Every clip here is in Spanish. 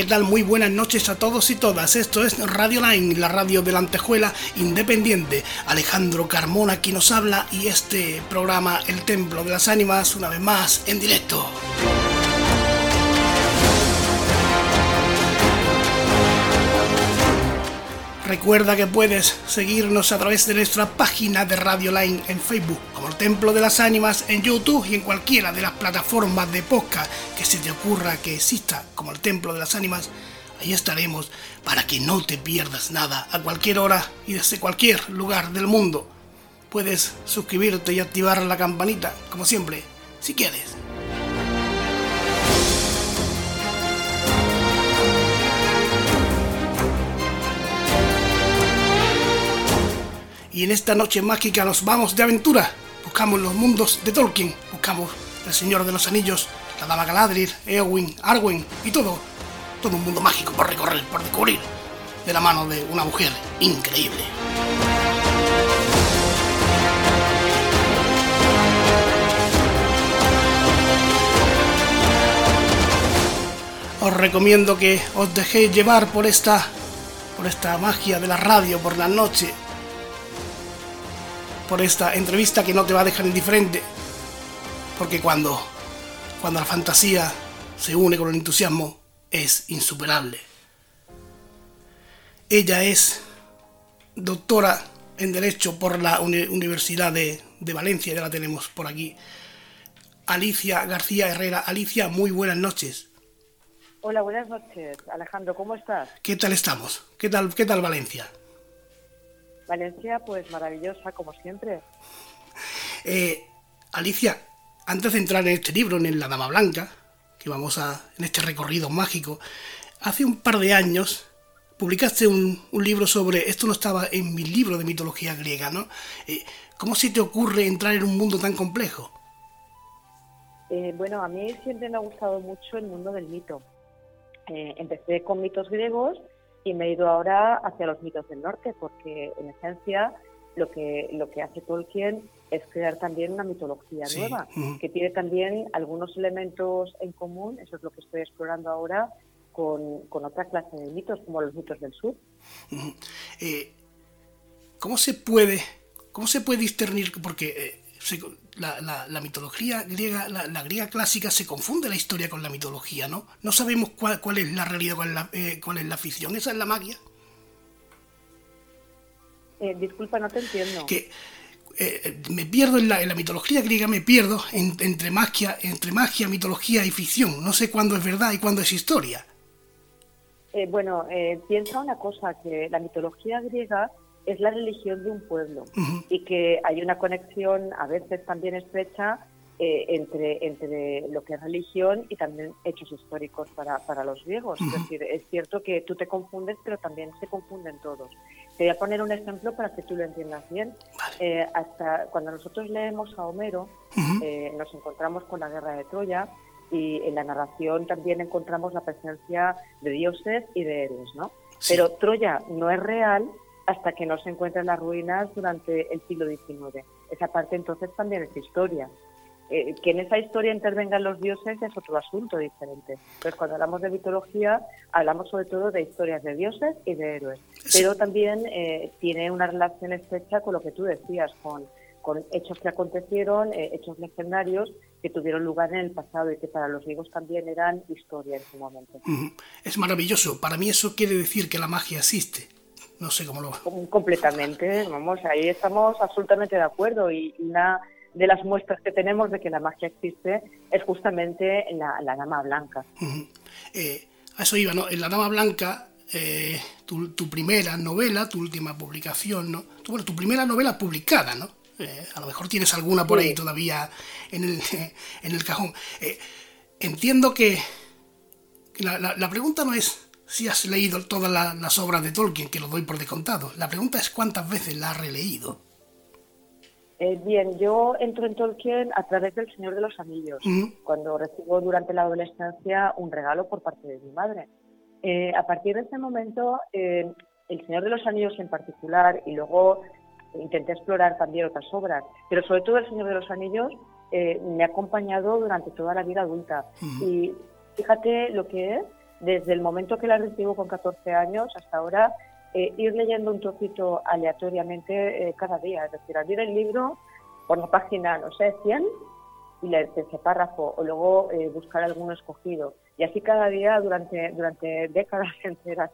¿qué tal? Muy buenas noches a todos y todas. Esto es Radio Line, la radio de la antejuela independiente. Alejandro Carmona aquí nos habla y este programa El Templo de las Ánimas, una vez más, en directo. Recuerda que puedes seguirnos a través de nuestra página de Radio Line en Facebook, como el Templo de las Ánimas en YouTube y en cualquiera de las plataformas de podcast que se te ocurra que exista, como el Templo de las Ánimas. Ahí estaremos para que no te pierdas nada a cualquier hora y desde cualquier lugar del mundo. Puedes suscribirte y activar la campanita, como siempre, si quieres. Y en esta noche mágica nos vamos de aventura. Buscamos los mundos de Tolkien, buscamos el Señor de los Anillos, la Dama Galadriel, Eowyn, Arwen y todo, todo un mundo mágico por recorrer, por descubrir, de la mano de una mujer increíble. Os recomiendo que os dejéis llevar por esta por esta magia de la radio por la noche, por esta entrevista que no te va a dejar indiferente. Porque cuando, cuando la fantasía se une con el entusiasmo, es insuperable. Ella es doctora en Derecho por la Universidad de, de Valencia, ya la tenemos por aquí. Alicia García Herrera. Alicia, muy buenas noches. Hola, buenas noches. Alejandro, ¿cómo estás? ¿Qué tal estamos? ¿Qué tal, qué tal Valencia? Valencia, pues maravillosa, como siempre. Eh, Alicia, antes de entrar en este libro, en La Dama Blanca, que vamos a. en este recorrido mágico, hace un par de años publicaste un, libro sobre. Esto no estaba en mi libro de mitología griega, ¿no? Eh, ¿Cómo se te ocurre entrar en un mundo tan complejo? Eh, bueno, a mí siempre me ha gustado mucho el mundo del mito. empecé con mitos griegos y me he ido ahora hacia los mitos del norte, porque en esencia lo que, lo que hace Tolkien es crear también una mitología nueva, que tiene también algunos elementos en común, eso es lo que estoy explorando ahora, con, con otra clase de mitos, como los mitos del sur. Eh, ¿Cómo se puede, cómo se puede discernir? Porque eh, la, mitología griega, la, griega clásica se confunde la historia con la mitología, ¿no? No sabemos cuál, cuál es la realidad, cuál es la, eh, cuál es la ficción. Esa es la magia. Eh, disculpa, no te entiendo. Que eh, me pierdo en la, mitología griega, me pierdo entre, magia, entre magia, mitología y ficción. No sé cuándo es verdad y cuándo es historia. bueno, piensa una cosa, que la mitología griega es la religión de un pueblo y que hay una conexión a veces también estrecha eh, entre, entre lo que es religión y también hechos históricos para, para los griegos. Es decir, es cierto que tú te confundes, pero también se confunden todos. Te voy a poner un ejemplo para que tú lo entiendas bien. Eh, hasta cuando nosotros leemos a Homero, eh, nos encontramos con la guerra de Troya y en la narración también encontramos la presencia de dioses y de héroes, ¿no? Pero Troya no es real hasta que no se encuentran las ruinas durante el siglo XIX. Esa parte entonces también es historia. Eh, que en esa historia intervengan los dioses es otro asunto diferente. Entonces, cuando hablamos de mitología, hablamos sobre todo de historias de dioses y de héroes. Pero también eh, tiene una relación estrecha con lo que tú decías, con, con hechos que acontecieron, eh, hechos legendarios que tuvieron lugar en el pasado y que para los griegos también eran historia en su momento. Es maravilloso. Para mí eso quiere decir que la magia existe. No sé cómo lo va. Completamente, vamos, ahí estamos absolutamente de acuerdo y una de las muestras que tenemos de que la magia existe es justamente la, la Dama Blanca. Eh, a eso iba, ¿no? En la Dama Blanca, eh, tu, primera novela, tu última publicación, ¿no? Tu, bueno, tu primera novela publicada, ¿no? Eh, a lo mejor tienes alguna por ahí todavía en el, en el cajón. entiendo que la, la pregunta no es si has leído todas las obras de Tolkien, que lo doy por descontado. La pregunta es cuántas veces la has releído. Eh, bien, yo entro en Tolkien a través del Señor de los Anillos, cuando recibo durante la adolescencia un regalo por parte de mi madre. Eh, a partir de ese momento, eh, el Señor de los Anillos en particular, y luego intenté explorar también otras obras, pero sobre todo el Señor de los Anillos me ha acompañado durante toda la vida adulta. Y fíjate lo que es desde el momento que la recibo con 14 años hasta ahora, eh, ir leyendo un trocito aleatoriamente eh, cada día. Es decir, abrir el libro por la página, no sé, 100 y leer ese párrafo o luego eh, buscar alguno escogido. Y así cada día durante, durante décadas enteras,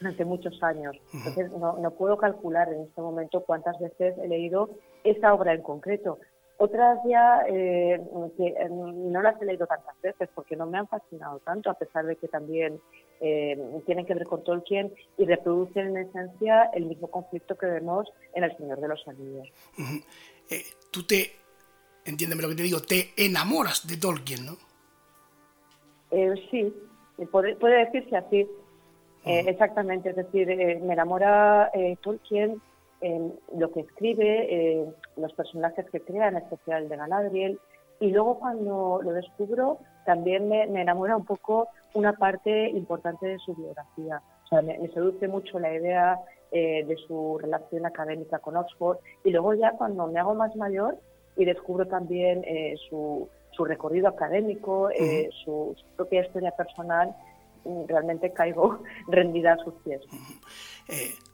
durante muchos años. Entonces no, no puedo calcular en este momento cuántas veces he leído esa obra en concreto. Otras ya eh, que eh, no las he leído tantas veces porque no me han fascinado tanto, a pesar de que también eh, tienen que ver con Tolkien y reproducen en esencia el mismo conflicto que vemos en El Señor de los Anillos. tú te, entiéndeme lo que te digo, te enamoras de Tolkien, ¿no? sí, puede, puede, decirse así, exactamente. Es decir, me enamora Tolkien lo que escribe, eh, los personajes que crea, en especial de Galadriel, y luego cuando lo descubro también me, enamora un poco una parte importante de su biografía. O sea, me, seduce mucho la idea eh, de su relación académica con Oxford y luego ya cuando me hago más mayor y descubro también eh, su, su, recorrido académico, su, propia historia personal, mm, realmente caigo rendida a sus pies.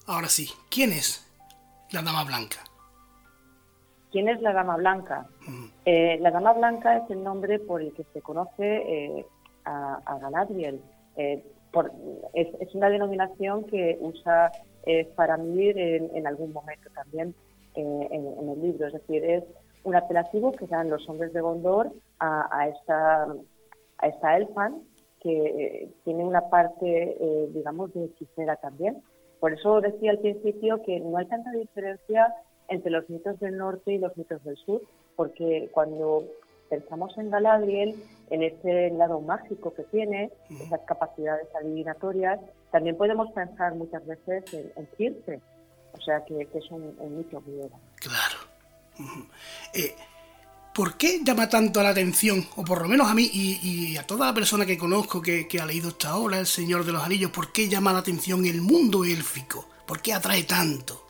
ahora sí, ¿quién es la Dama Blanca. ¿Quién es la Dama Blanca? Eh, la Dama Blanca es el nombre por el que se conoce eh, a, Galadriel. Eh, es, una denominación que usa Faramir en, en, algún momento también en, el libro. Es decir, es un apelativo que dan los hombres de Gondor a, esta, a esta elfan que tiene una parte, digamos, de hechicera también. Por eso decía al principio que no hay tanta diferencia entre los mitos del norte y los mitos del sur, porque cuando pensamos en Galadriel, en ese lado mágico que tiene, esas capacidades adivinatorias, también podemos pensar muchas veces en, Circe, o sea que, es un, mito griego. Claro. Eh, ¿Por qué llama tanto la atención, o por lo menos a mí y, a toda la persona que conozco que, ha leído esta obra, El Señor de los Anillos, por qué llama la atención el mundo élfico? ¿Por qué atrae tanto?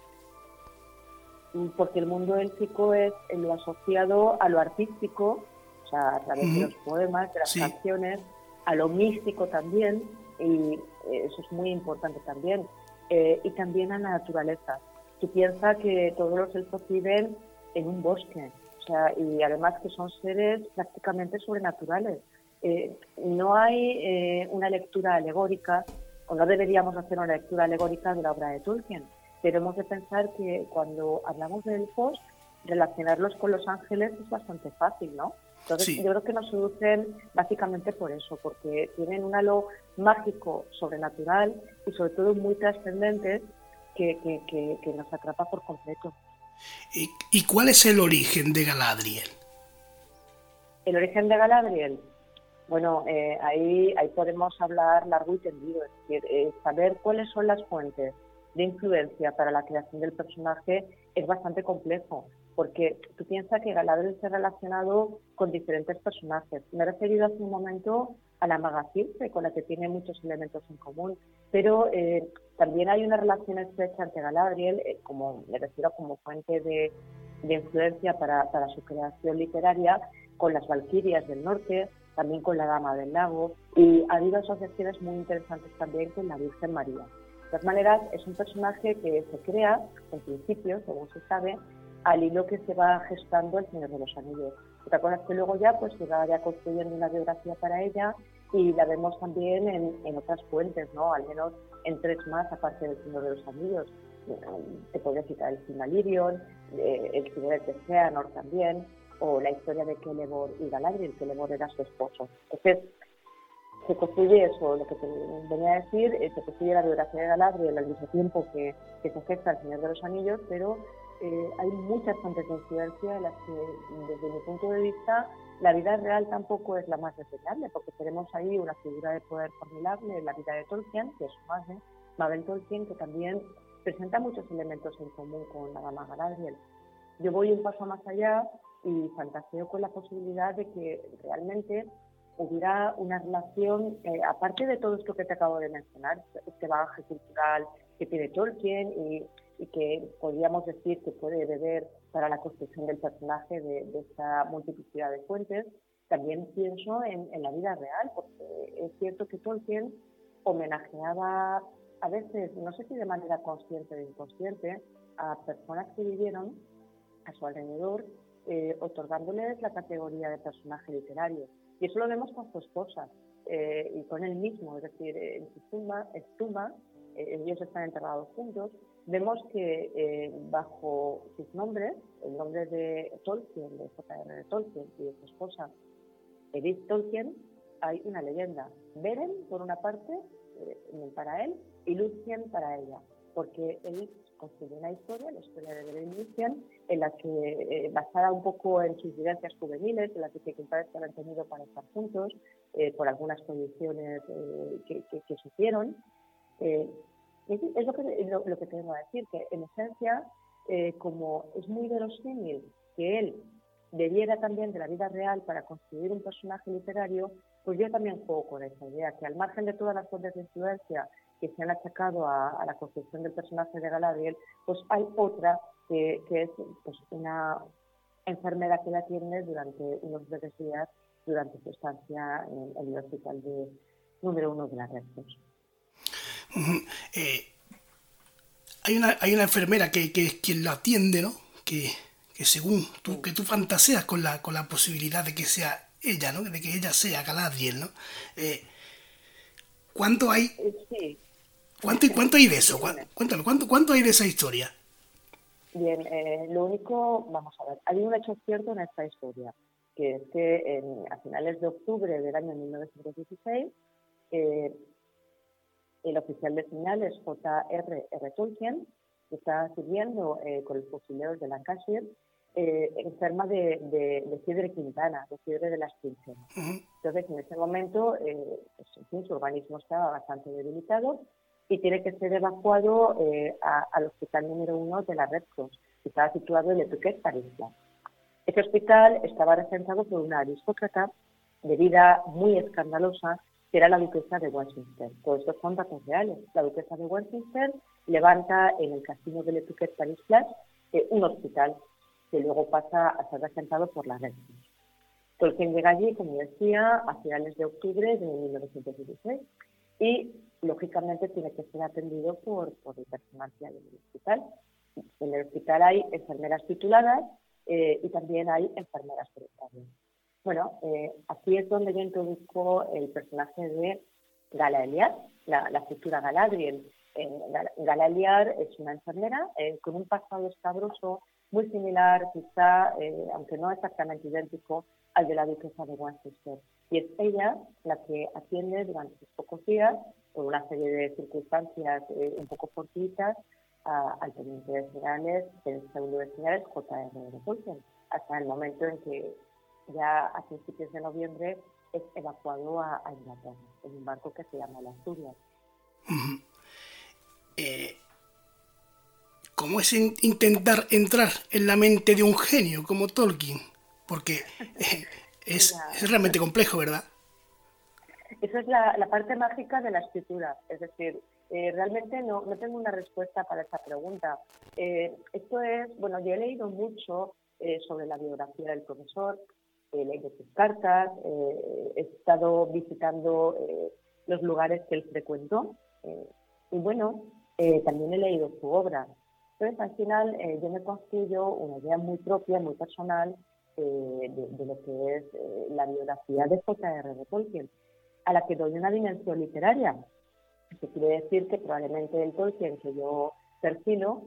Mm, porque el mundo élfico es lo asociado a lo artístico, o sea, a través de los poemas, de las canciones, a lo místico también, y eso es muy importante también, eh, y también a la naturaleza. Tú piensas que todos los elfos viven en un bosque, o sea, y además que son seres prácticamente sobrenaturales. Eh, no hay eh, una lectura alegórica, o no deberíamos hacer una lectura alegórica de la obra de Tolkien, pero hemos de pensar que cuando hablamos de elfos, relacionarlos con los ángeles es bastante fácil, ¿no? Entonces yo creo que nos seducen básicamente por eso, porque tienen un halo mágico, sobrenatural y sobre todo muy trascendente que, que, que nos atrapa por completo. ¿Y, cuál es el origen de Galadriel? El origen de Galadriel, bueno, eh, ahí, ahí podemos hablar largo y tendido, es decir, eh, saber cuáles son las fuentes de influencia para la creación del personaje es bastante complejo, porque tú piensas que Galadriel se ha relacionado con diferentes personajes. Me he referido hace un momento a la maga Circe, con la que tiene muchos elementos en común, pero eh, también hay una relación estrecha entre Galadriel, eh, como me refiero como fuente de, influencia para, su creación literaria, con las Valquirias del Norte, también con la Dama del Lago, y ha habido asociaciones muy interesantes también con la Virgen María. De todas maneras, es un personaje que se crea, en principio, según se sabe, al hilo que se va gestando el Señor de los Anillos. Otra cosa es que luego ya pues se va ya construyendo una biografía para ella y la vemos también en, en otras fuentes, ¿no? Al menos en tres más, aparte del Señor de los Anillos. Te podría citar el Silmarillion, eh, el Señor de Seanor también, o la historia de Celeborn y Galadriel, Celeborn era su esposo. Entonces, se construye eso, lo que te venía a decir, eh, se construye la biografía de Galadriel al mismo tiempo que, que se gesta el Señor de los Anillos, pero eh, hay muchas fuentes de las que, desde mi punto de vista, la vida real tampoco es la más deseable, porque tenemos ahí una figura de poder formidable en la vida de Tolkien, que es su madre, Mabel Tolkien, que también presenta muchos elementos en común con la dama Galadriel. Yo voy un paso más allá y fantaseo con la posibilidad de que realmente hubiera una relación, eh, aparte de todo esto que te acabo de mencionar, este bagaje cultural que tiene Tolkien y y que podríamos decir que puede beber para la construcción del personaje de, esta multiplicidad de fuentes, también pienso en, la vida real, porque es cierto que Tolkien homenajeaba a veces, no sé si de manera consciente o inconsciente, a personas que vivieron a su alrededor, eh, otorgándoles la categoría de personaje literario. Y eso lo vemos con su esposa eh, y con él mismo, es decir, en su tumba, en tumba eh, ellos están enterrados juntos, vemos que bajo sus nombres, el nombre de Tolkien, de J.R.R. Tolkien y de su esposa Edith Tolkien, hay una leyenda. Beren, por una parte, para él, y Lucien para ella, porque él construye una historia, la historia de Beren Lucien, en la que, eh, basada un poco en sus vivencias juveniles, en las dificultades que han tenido para estar juntos, eh, por algunas condiciones eh, que, que, que, sufrieron. Es, lo que, lo, lo que tengo que decir, que en esencia, como es muy verosímil que él debiera también de la vida real para construir un personaje literario, pues yo también juego con esa idea, que al margen de todas las fuentes de influencia que se han achacado a, la construcción del personaje de Galadriel, pues hay otra que, es pues, una enfermera que la tiene durante unos breves días durante su estancia en, el hospital de número uno de la red. Eh, hay, una, hay una enfermera que, que es quien la atiende, ¿no? Que, que según tú, que tú fantaseas con la, con la posibilidad de que sea ella, ¿no? De que ella sea Galadriel, ¿no? Eh, ¿Cuánto hay? Eh, sí. ¿Cuánto, ¿Cuánto hay de eso? Cuéntalo, ¿cuánto, ¿cuánto hay de esa historia? Bien, eh, lo único, vamos a ver, hay un hecho cierto en esta historia, que es que a finales de octubre del año 1916, eh, el oficial de señales J.R.R. Tolkien, que está sirviendo eh, con los fusileros de Lancashire, eh, enferma de, de, fiebre quintana, de fiebre de las quincenas. Entonces, en ese momento, eh, pues, su organismo estaba bastante debilitado y tiene que ser evacuado eh, al hospital número uno de la Red Cross, que estaba situado en Le París. Este hospital estaba regentado por una aristócrata de vida muy escandalosa, que era la duquesa de Westminster. Todos estos son datos reales. La duquesa de Westminster levanta en el casino de Touquet Paris Place eh, un hospital que luego pasa a ser regentado por la Red. Tolkien llega allí, como decía, a finales de octubre de 1916 y lógicamente tiene que ser atendido por, por el personal que hay en el hospital. En el hospital hay enfermeras tituladas eh, y también hay enfermeras voluntarias. Bueno, eh, aquí es donde yo introduzco el personaje de Galaliar, la, la futura Galadriel. Eh, es una enfermera eh, con un pasado escabroso muy similar, quizá, aunque no exactamente idéntico, al de la duquesa de Westminster. Y es ella la que atiende durante sus pocos días, por una serie de circunstancias eh, un poco fortuitas, al teniente de señales, del segundo de señales, J.R. Tolkien, hasta el momento en que ya a principios de noviembre es evacuado a, Inglaterra, en un barco que se llama la Asturias. Eh, ¿Cómo es intentar entrar en la mente de un genio como Tolkien? Porque eh, es, realmente complejo, ¿verdad? Esa es la, parte mágica de la escritura. Es decir, eh, realmente no, no, tengo una respuesta para esa pregunta. Esto es, bueno, yo he leído mucho sobre la biografía del profesor, he leído sus cartas, he estado visitando los lugares que él frecuentó y bueno, también he leído su obra. Entonces, al final, yo me construyo una idea muy propia, muy personal eh, de, lo que es eh, la biografía de J.R. de Tolkien, a la que doy una dimensión literaria. Esto quiere decir que probablemente el Tolkien que yo perfilo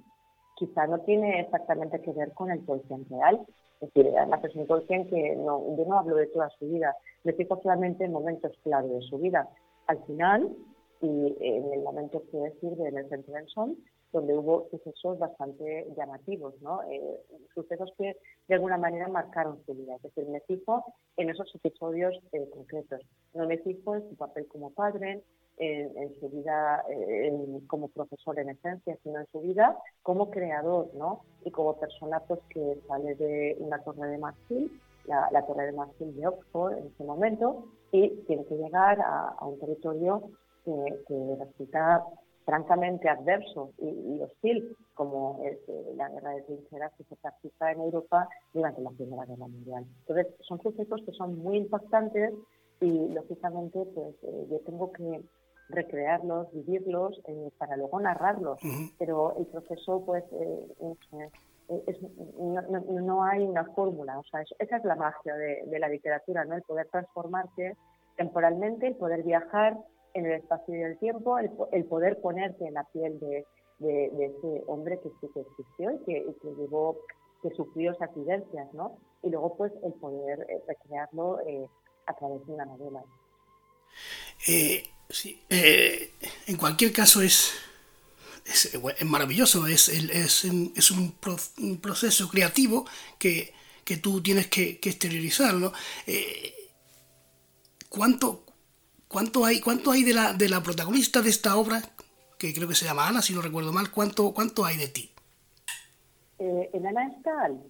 quizá no tiene exactamente que ver con el Tolkien real. Es decir, además es un que no, yo no hablo de toda su vida, me fijo solamente en momentos claros de su vida. Al final, y en el momento que decir centro del sol, donde hubo sucesos bastante llamativos, ¿no? Eh, sucesos que de alguna manera marcaron su vida. Es decir, me fijo en esos episodios eh, concretos. No me fijo en su papel como padre, en, su vida eh, como profesor en esencia, sino en su vida como creador, ¿no? Y como persona pues, que sale de una torre de marfil, la, torre de marfil de Oxford en ese momento, y tiene que llegar a, un territorio que, resulta francamente adverso y, hostil, como es eh, la guerra de trincheras que se practica en Europa durante la Primera Guerra Mundial. Entonces, son sucesos que son muy impactantes y, lógicamente, pues eh, yo tengo que recrearlos, vivirlos, eh, para luego narrarlos. Pero el proceso, pues, eh, no, hay una fórmula. O sea, esa es la magia de, la literatura, ¿no? El poder transformarte temporalmente, el poder viajar en el espacio y el tiempo, el, poder ponerte en la piel de, ese hombre que que existió y que, llevó, que sufrió esas vivencias, ¿no? Y luego, pues, el poder recrearlo a través de una novela. Eh, sí, eh, en cualquier caso es, es, maravilloso, es, es, es un, proceso creativo que, que tú tienes que, que. ¿no? Eh, ¿cuánto, ¿Cuánto hay, cuánto hay de, la, de la protagonista de esta obra, que creo que se llama Ana, si no recuerdo mal, cuánto, cuánto hay de ti? en Ana Estal,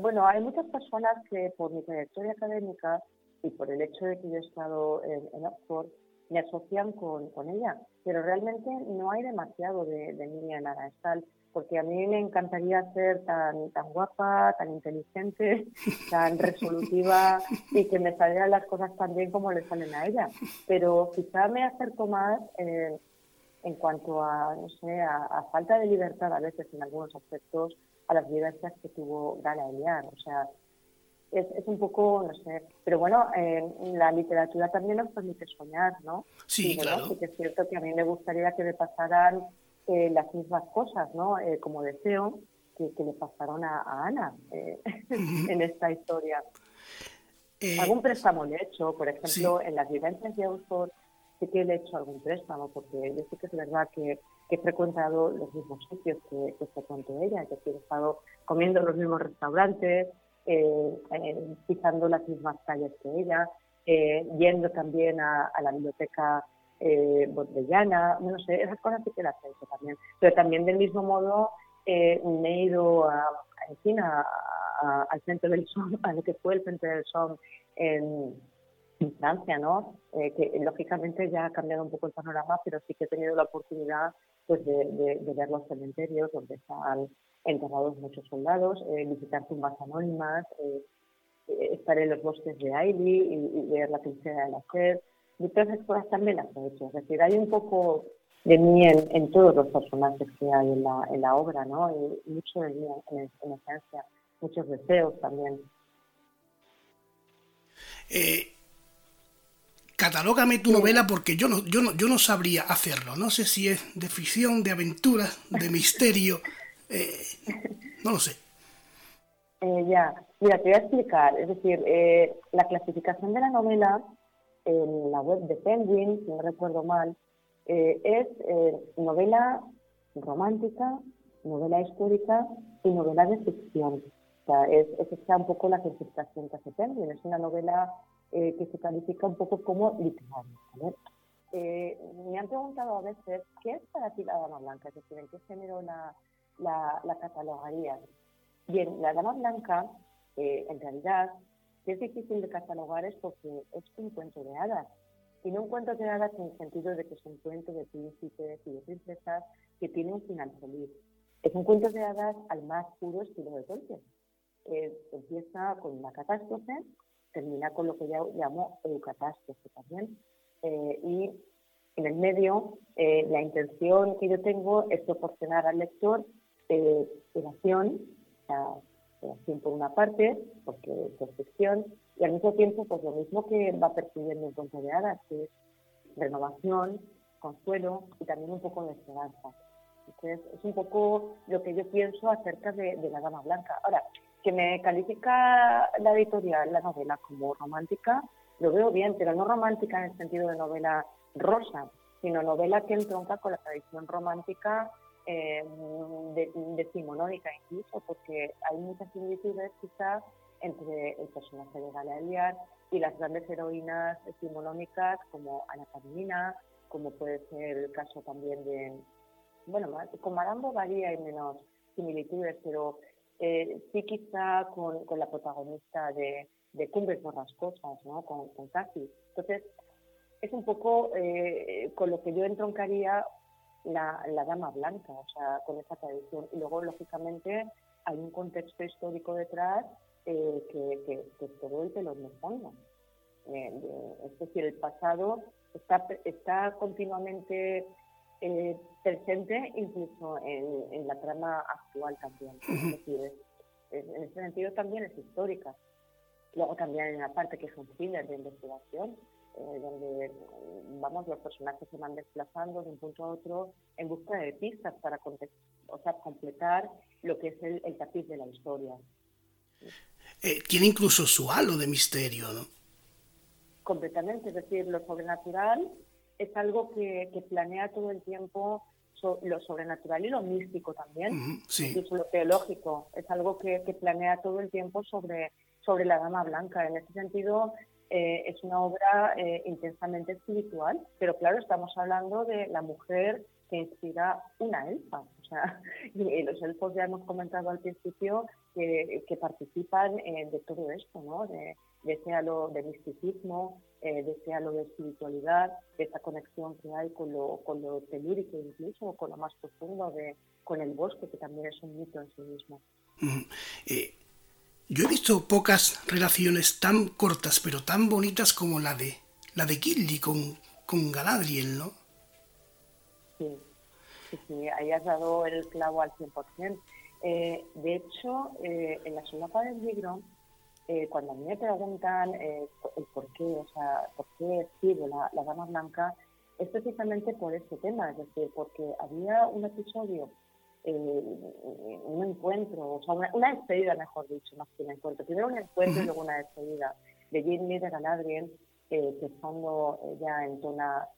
bueno, hay muchas personas que por mi trayectoria académica y por el hecho de que yo he estado en, Oxford, me asocian con, con, ella. Pero realmente no hay demasiado de, de mí en Estal, porque a mí me encantaría ser tan, tan guapa, tan inteligente, tan resolutiva y que me salieran las cosas tan bien como le salen a ella. Pero quizá me acerco más eh, en cuanto a, no sé, a, falta de libertad a veces en algunos aspectos a las vivencias que tuvo Gala Eliar. O sea, es, es un poco, no sé, pero bueno, eh, la literatura también nos permite soñar, ¿no? Sí, claro. Sí que es cierto que a mí me gustaría que me pasaran eh, las mismas cosas, ¿no? Eh, como deseo que, que, le pasaron a, Ana eh, en esta historia. algún préstamo le he hecho, por ejemplo, en las vivencias de Oxford sí que le he hecho algún préstamo, porque yo sé que es verdad que, que he frecuentado los mismos sitios que, que frecuentó ella, que he estado comiendo en los mismos restaurantes, eh, eh, pisando las mismas calles que ella, eh, yendo también a, la biblioteca eh, botellana, no sé, esas cosas sí que las he hecho también. Pero también del mismo modo eh, me he ido a, en al centro del SOM, a lo que fue el centro del SOM en, Francia, ¿no? que lógicamente ya ha cambiado un poco el panorama, pero sí que he tenido la oportunidad pues de, de ver los cementerios donde están enterrados muchos soldados, eh, visitar tumbas anónimas, eh, eh, estar en los bosques de Ailey y, ver la trinchera de la sed. Y todas esas cosas también las he hecho. Es decir, hay un poco de mí en, todos los personajes que hay en la, en la obra, ¿no? Y mucho de mí en, esencia, muchos deseos también. catalógame tu novela porque yo no, yo, no, yo no sabría hacerlo. No sé si es de ficción, de aventura, de misterio. Eh, no lo sé. Eh, ya, mira, te voy a explicar. Es decir, eh, la clasificación de la novela en la web de Penguin, si no recuerdo mal, es novela romántica, novela histórica y novela de ficción. O sea, es, es un poco la clasificación que hace Penguin. Es una novela que se califica un poco como literaria. me han preguntado a veces, ¿qué es para ti la dama blanca? Es decir, ¿en qué género la, la, la. Bien, la dama blanca, eh, en realidad, es difícil de catalogar es porque es un cuento de hadas. Y no un cuento de hadas en el sentido de que es un cuento de príncipes y de princesas que tiene un final feliz. Es un cuento de hadas al más puro estilo de Tolkien. Eh, empieza con una catástrofe, termina con lo que ya llamo eucatástrofe también. Eh, y en el medio, eh, la intención que yo tengo es proporcionar al lector eh, oración, oración por una parte, porque es ficción, y al mismo tiempo, pues lo mismo que va percibiendo en cuento de hadas, que es renovación, consuelo y también un poco de esperanza. Entonces, es un poco lo que yo pienso acerca de, la Dama Blanca. Ahora, que me califica la editorial, la novela, como romántica, lo veo bien, pero no romántica en el sentido de novela rosa, sino novela que entronca con la tradición romántica eh, de, decimonónica incluso, porque hay muchas similitudes quizás entre el personaje de Gala y las grandes heroínas decimonónicas como Ana Karenina, como puede ser el caso también de, bueno, con Marambo varía y menos similitudes, pero eh, sí quizá con, con, la protagonista de, de Cumbres Borrascosas, ¿no? Con, con Entonces, es un poco eh, con lo que yo entroncaría la, la, dama blanca, o sea, con esa tradición. Y luego, lógicamente, hay un contexto histórico detrás eh, que, que, que todo el ponga. Eh, es decir, el pasado está, está continuamente eh, presente incluso en, la trama actual también. en ese sentido también es histórica. Luego también en la parte que es un thriller de investigación, eh, donde vamos los personajes se van desplazando de un punto a otro en busca de pistas para o sea, completar lo que es el, el tapiz de la historia. Eh, tiene incluso su halo de misterio, ¿no? Completamente, es decir, lo sobrenatural es algo que, que planea todo el tiempo lo sobrenatural y lo místico también, incluso lo teológico, es algo que, que, planea todo el tiempo sobre, sobre la Dama Blanca. En ese sentido, eh, es una obra eh, intensamente espiritual, pero claro, estamos hablando de la mujer que inspira una elfa. O sea, y los elfos ya hemos comentado al principio que, que participan de todo esto, ¿no? De, de ese halo de misticismo, eh, de ese halo de espiritualidad, de esa conexión que hay con lo, con lo telúrico incluso, con lo más profundo, de, con el bosque, que también es un mito en sí mismo. Eh, yo he visto pocas relaciones tan cortas, pero tan bonitas como la de la de Gilly con, con Galadriel, ¿no? Sí, sí, ahí has dado el clavo al 100%. Eh, de hecho, eh, en la solapa del libro, eh, cuando a mí me preguntan eh, el por qué, o sea, por qué escribo la, la Dama Blanca, es precisamente por este tema, es decir, porque había un episodio, eh, un encuentro, o sea, una, despedida, mejor dicho, más que un encuentro. Primero un encuentro y luego una despedida de Jimmy de Galadriel, eh, que cuando ella entona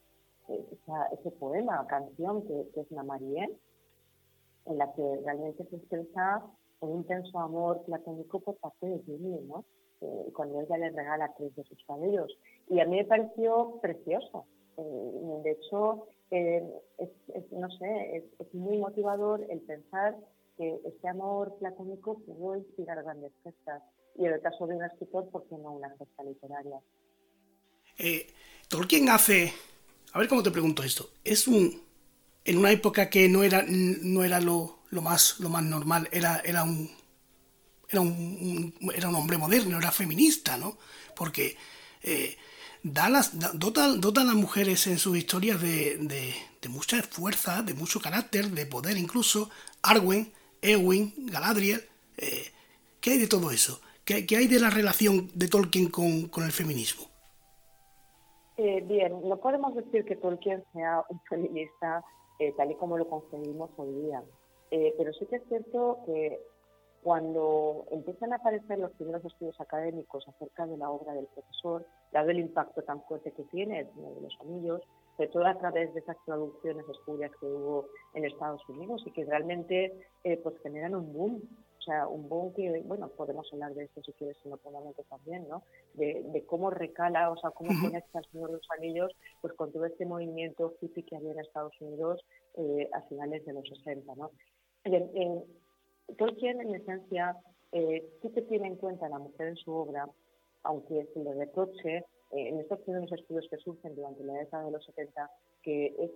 ese poema, canción que, que es la Marie, en la que realmente se expresa un intenso amor platónico por parte de Jimmy, ¿no? Eh, cuando ella le regala tres de sus cabellos. Y a mí me pareció precioso. Eh, de hecho, eh, es, no sé, es, muy motivador el pensar que este amor platónico pudo inspirar grandes gestas. Y en el caso de un escritor, ¿por qué no una gesta literaria? Tolkien hace, a ver cómo te pregunto esto, es un, en una época que no era, no era lo, lo más, lo más normal, era, era un era un, era un hombre moderno, era feminista, ¿no? Porque eh, da las, dota, a las mujeres en sus historias de, de, mucha fuerza, de mucho carácter, de poder incluso. Arwen, Ewin, Galadriel, eh, ¿qué hay de todo eso? ¿Qué, ¿Qué, hay de la relación de Tolkien con, con el feminismo? Eh, bien, no podemos decir que Tolkien sea un feminista tal y como lo concebimos hoy día. Eh, pero sí que es cierto que cuando empiezan a aparecer los primeros estudios académicos acerca de la obra del profesor, dado el impacto tan fuerte que tiene de los anillos, sobre todo a través de esas traducciones espurias que hubo en Estados Unidos y que realmente eh, pues generan un boom, o sea, un boom que, bueno, podemos hablar de esto si quieres en otro momento también, ¿no? De, cómo recala, o sea, cómo conecta el Señor de los Anillos pues con todo este movimiento hippie que había en Estados Unidos eh, a finales de los 60, ¿no? Eh, Tolkien, en esencia, eh, sí que tiene en cuenta a la mujer en su obra, aunque se le reproche eh, en estos primeros estudios que surgen durante la década de los 70, que es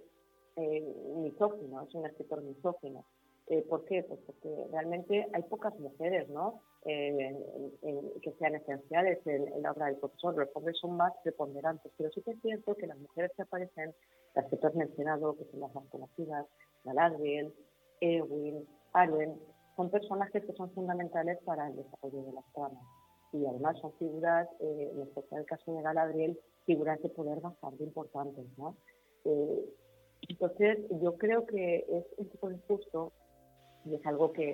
eh, misógino, es un escritor misógino. Eh, ¿Por qué? Pues porque realmente hay pocas mujeres ¿no? que sean esenciales en, la obra del profesor. Los hombres son más preponderantes, pero sí que es cierto que las mujeres que aparecen, las que tú has mencionado, que son las más conocidas, Galadriel, Ewin, Arwen, son personajes que son fundamentales para el desarrollo de las tramas. Y además son figuras, eh, en especial el caso de Galadriel, figuras de poder bastante importantes. ¿no? Eh, entonces, yo creo que es un poco injusto y es algo que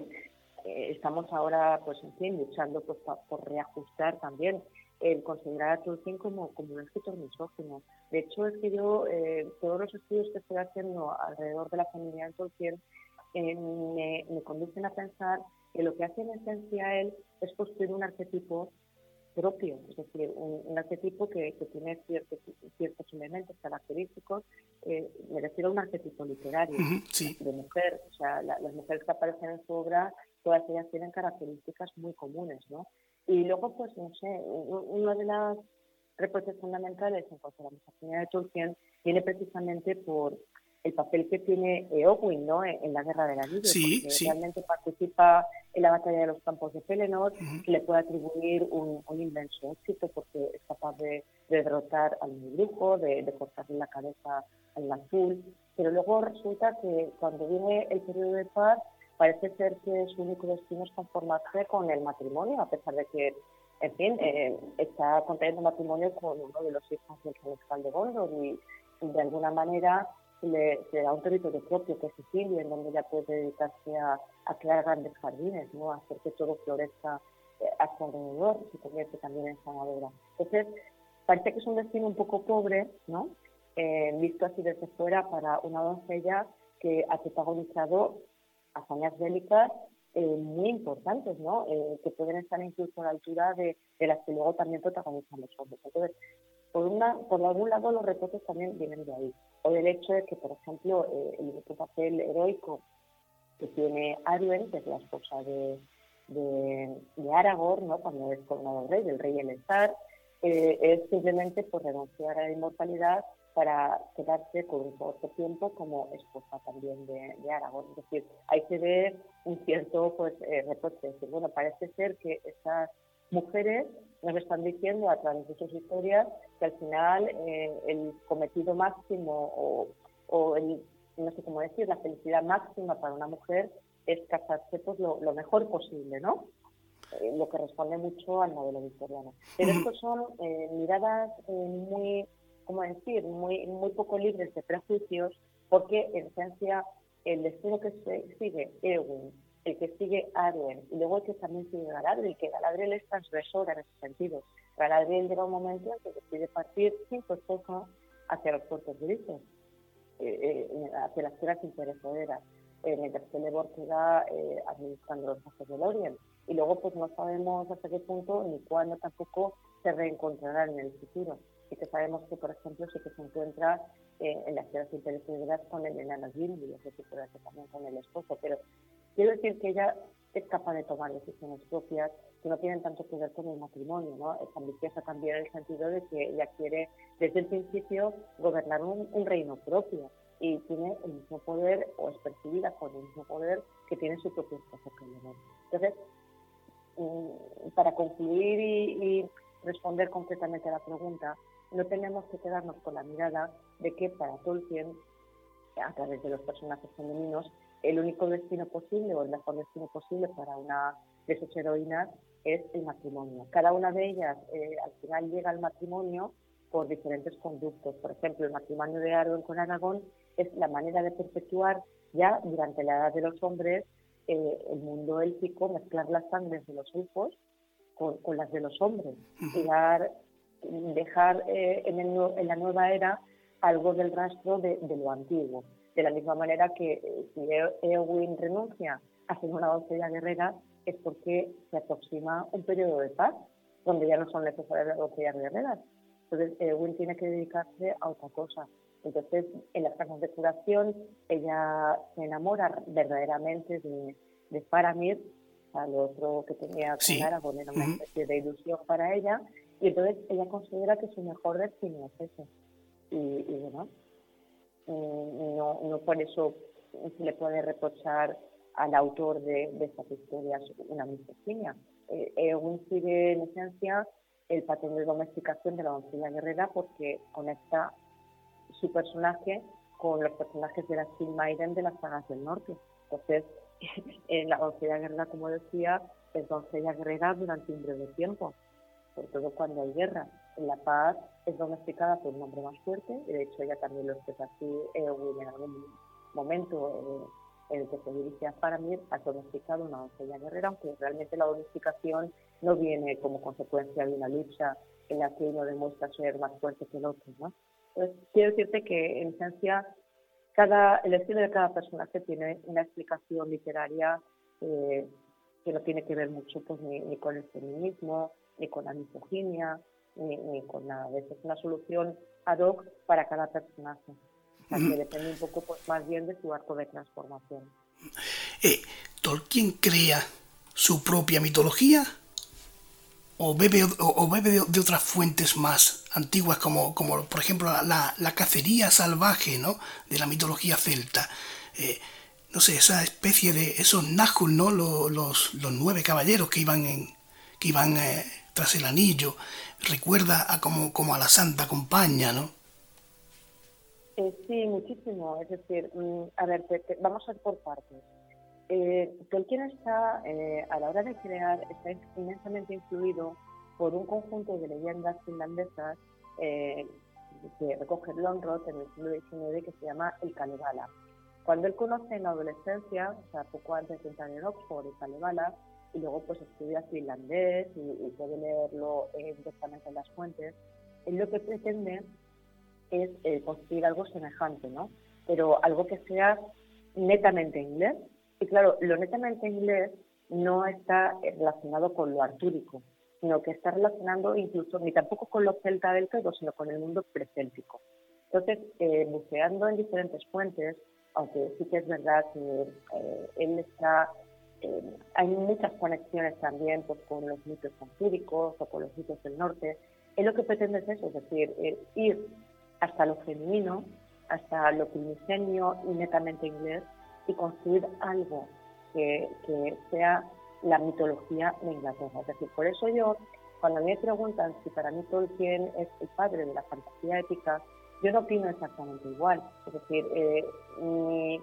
eh, estamos ahora, pues en fin, luchando pues, por reajustar también el considerar a Tolkien como, como un escritor misógino. De hecho, es que yo, eh, todos los estudios que estoy haciendo alrededor de la familia de Tolkien, eh, me, me, conducen a pensar que lo que hace en esencia él es construir un arquetipo propio, es decir, un, arquetipo que, que tiene ciertos, ciertos, elementos característicos, eh, me refiero a un arquetipo literario de mujer, o sea, las mujeres que aparecen en su obra, todas ellas tienen características muy comunes, ¿no? Y luego, pues, no sé, una de las reproches fundamentales en cuanto a la misoginia de Tolkien viene precisamente por el papel que tiene Eowyn ¿no? en, la Guerra de la Vida, sí, porque realmente participa en la batalla de los campos de Pelennor, que le puede atribuir un, inmenso éxito porque es capaz de, derrotar al brujo, de, de cortarle la cabeza al azul, pero luego resulta que cuando viene el periodo de paz parece ser que su único destino es conformarse con el matrimonio, a pesar de que, en fin, eh, está contrayendo matrimonio con uno de los hijos del rey de Gondor y de alguna manera le, da un territorio propio que es Sicilia, en donde ella puede dedicarse a, crear grandes jardines, ¿no? a hacer que todo florezca eh, a su alrededor, se convierte también en sanadora. Entonces, parece que es un destino un poco pobre, ¿no? Eh, visto así desde fuera para una doncella que ha protagonizado hazañas bélicas eh, muy importantes, ¿no? que pueden estar incluso a la altura de, de las que luego también protagonizan los hombres. Entonces, por, una, por algún lado los retos también vienen de ahí. O del hecho de que, por ejemplo, eh, el único papel heroico que tiene Arwen, que es la esposa de, de, Aragorn, ¿no? cuando es coronado rey, del rey Elessar, eh, es simplemente por renunciar a la inmortalidad para quedarse por un corto tiempo como esposa también de, Aragorn. Es decir, ahí se ve un cierto pues, eh, reproche. bueno, parece ser que esas mujeres nos están diciendo a través de sus historias que al final eh, el cometido máximo o, el, no sé cómo decir, la felicidad máxima para una mujer es casarse pues lo, mejor posible, ¿no? Eh, lo que responde mucho al modelo victoriano. Pero estos son eh, miradas muy, ¿cómo decir?, muy, muy poco libres de prejuicios, porque en esencia el destino que se sigue Eowyn el que sigue Arwen y luego el que también sigue Galadriel, que Galadriel es transgresor en ese sentido. Galadriel llega un momento en que decide partir sin su hacia los puertos grises, eh, eh, hacia las tierras interesaderas, eh, mientras que Lebor queda eh, administrando los bosques del Orient. Y luego pues no sabemos hasta qué punto ni cuándo tampoco se reencontrarán en el futuro. Y que sabemos que, por ejemplo, sí que se encuentra en las tierras interesaderas con el enano Gimli, es decir, también con el esposo, pero Quiero decir que ella es capaz de tomar decisiones propias que no tienen tanto que ver con el matrimonio, ¿no? Es ambiciosa también en el sentido de que ella quiere desde el principio gobernar un, reino propio y tiene el mismo poder o es percibida con el mismo poder que tiene su propio esposo Entonces, mm, para concluir y, responder concretamente a la pregunta, no tenemos que quedarnos con la mirada de que para Tolkien, a través de los personajes femeninos, el único destino posible o el mejor destino posible para una de sus heroínas es el matrimonio. Cada una de ellas eh, al final llega al matrimonio por diferentes conductos. Por ejemplo, el matrimonio de Arwen con Aragón es la manera de perpetuar ya durante la edad de los hombres eh, el mundo élfico, mezclar las sangres de los elfos con, las de los hombres y dejar eh, en, en, la nueva era algo del rastro de lo antiguo. De la misma manera que eh, si Eowyn renuncia a ser una doncella guerrera es porque se aproxima un periodo de paz donde ya no son necesarias las doncellas guerreras. Entonces Eowyn tiene que dedicarse a otra cosa. Entonces, en las casas de curación, ella se enamora verdaderamente de, de Faramir, al otro que tenía con Aragorn, era una especie de ilusión para ella, y entonces ella considera que su mejor destino es ese. Y, y bueno, no, no por eso se le puede reprochar al autor de, estas historias una misoginia. Eh, sigue en esencia el patrón de domesticación de la doncella guerrera porque conecta su personaje con los personajes de la Silmaiden de las sagas del norte. Entonces, en la doncella guerrera, como decía, es doncella guerrera durante un breve tiempo, sobre todo cuando hay guerra. La paz es domesticada por un hombre más fuerte, y de hecho ella también lo expresa así en algún momento en el que se dirige a Faramir, ha domesticado una doncella guerrera, aunque realmente la domesticación no viene como consecuencia de una lucha en la que uno demuestra ser más fuerte que el otro. ¿no? Entonces, quiero decirte que en esencia cada, el estilo de cada personaje tiene una explicación literaria eh, que no tiene que ver mucho pues, ni con el feminismo, ni con la misoginia, ni, con nada de eso. Es una solución ad hoc para cada personaje. O que depende un poco pues, más bien de su arco de transformación. Eh, ¿Tolkien crea su propia mitología o bebe, o, bebe de, otras fuentes más antiguas, como, como por ejemplo la, la, cacería salvaje ¿no? de la mitología celta. Eh, no sé, esa especie de esos Nahul, ¿no? Los, los, los, nueve caballeros que iban, en, que iban eh, tras el anillo, recuerda a como, como a la Santa Compañía, ¿no? Eh, sí, muchísimo. Es decir, mm, a ver, vamos a ir por partes. Eh, Tolkien está, eh, a la hora de crear, está inmensamente influido por un conjunto de leyendas finlandesas eh, que recoge Lonrod en el siglo XIX que se llama el Kalevala. Cuando él conoce en la adolescencia, o sea, poco antes de entrar en Oxford, el Kalevala, y luego pues estudia finlandés y, puede leerlo directamente en las fuentes, él lo que pretende es construir algo semejante, ¿no? Pero algo que sea netamente inglés, y claro, lo netamente inglés no está relacionado con lo artúrico, sino que está relacionando incluso ni tampoco con lo celta del todo, sino con el mundo precéltico. Entonces, eh, buceando en diferentes fuentes, aunque sí que es verdad que eh, él está, eh, hay muchas conexiones también pues, con los mitos artúricos o con los mitos del norte, él lo que pretende es eso, es decir, ir hasta lo femenino, hasta lo primigenio y netamente inglés, y construir algo que, sea la mitología de Inglaterra. Es decir, por eso yo, cuando me preguntan si para mí Tolkien es el padre de la fantasía épica, yo no opino exactamente igual. Es decir, eh, mi,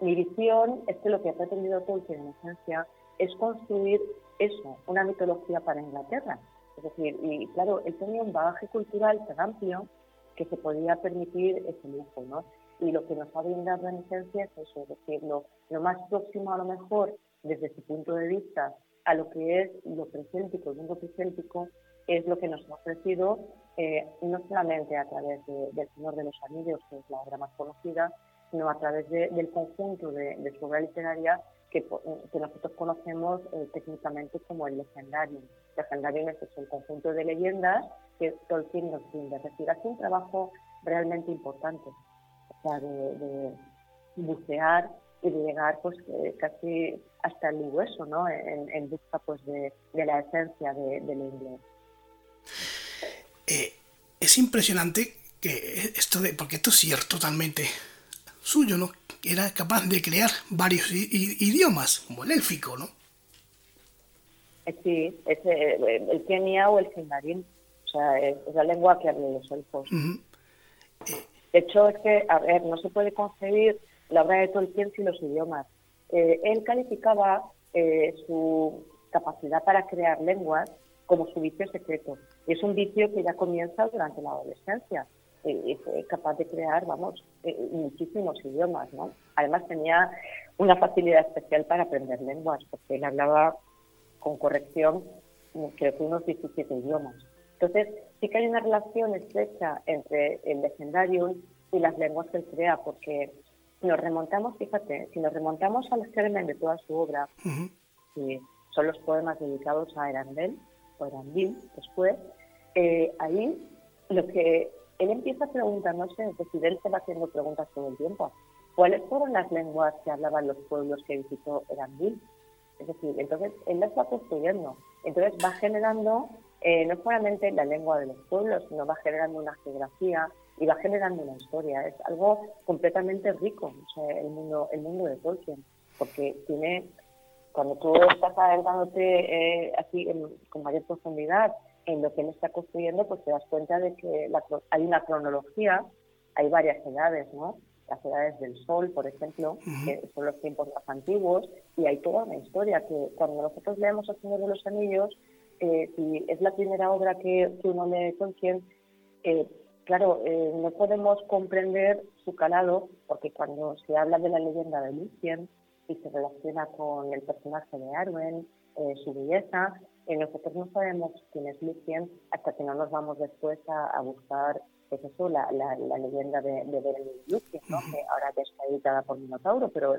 mi visión es que lo que ha pretendido Tolkien en esencia es construir eso, una mitología para Inglaterra. Es decir, y claro, él tenía un bagaje cultural tan amplio que se podía permitir ese lujo, ¿no? y lo que nos ha brindado en esencia es eso, es decir, lo, más próximo a lo mejor desde su punto de vista a lo que es lo preséltico, el mundo preséltico, es lo que nos ha ofrecido eh, no solamente a través de, del Señor de los Anillos, que es la obra más conocida, sino a través del conjunto de, su obra literaria que, que nosotros conocemos eh, técnicamente como el legendario. El legendario es el conjunto de leyendas que Tolkien nos brinda. Es decir, hace un trabajo realmente importante de, bucear y de llegar pues eh, casi hasta el hueso, ¿no? En, busca pues de, la esencia de, del inglés. Eh, es impresionante que esto de, porque esto sí es totalmente suyo, ¿no? Era capaz de crear varios idiomas, como el élfico, ¿no? Eh, sí, es el kenia o el sindarin, o sea, es, la lengua que hablan los elfos. De hecho, es que, a ver, no se puede concebir la obra de Tolkien sin los idiomas. Eh, él calificaba eh, su capacidad para crear lenguas como su vicio secreto. Y es un vicio que ya comienza durante la adolescencia. Y fue capaz de crear, vamos, eh, muchísimos idiomas, ¿no? Además tenía una facilidad especial para aprender lenguas, porque él hablaba con corrección, creo que unos 17 idiomas. Entonces, sí que hay una relación estrecha entre el legendario y las lenguas que él crea, porque si nos remontamos, fíjate, si nos remontamos al germen de toda su obra, que son los poemas dedicados a Erandel, o Erandil, después, eh, ahí lo que él empieza preguntándose, es decir, él se va haciendo preguntas todo el tiempo. ¿Cuáles fueron las lenguas que hablaban los pueblos que visitó Erandil? Es decir, entonces él las va construyendo. Entonces va generando eh, no solamente la lengua de los pueblos, sino va generando una geografía y va generando una historia. Es algo completamente rico, el mundo, el mundo de Tolkien, porque tiene, cuando tú estás adentrándote eh, así con mayor profundidad en lo que él está construyendo, pues te das cuenta de que hay una cronología, hay varias edades, ¿no? Las edades del sol, por ejemplo, que son los tiempos más antiguos, y hay toda una historia que cuando nosotros leemos El Señor de los Anillos, eh, si es la primera obra que, uno lee Tolkien, eh, claro, eh, no podemos comprender su calado, porque cuando se habla de la leyenda de Lucien y se relaciona con el personaje de Arwen, eh, su belleza, nosotros no sabemos quién es Lucien hasta que no nos vamos después a, buscar pues eso, la, la, leyenda de, de Lucien, ¿no? que ahora ya está editada por Minotauro, pero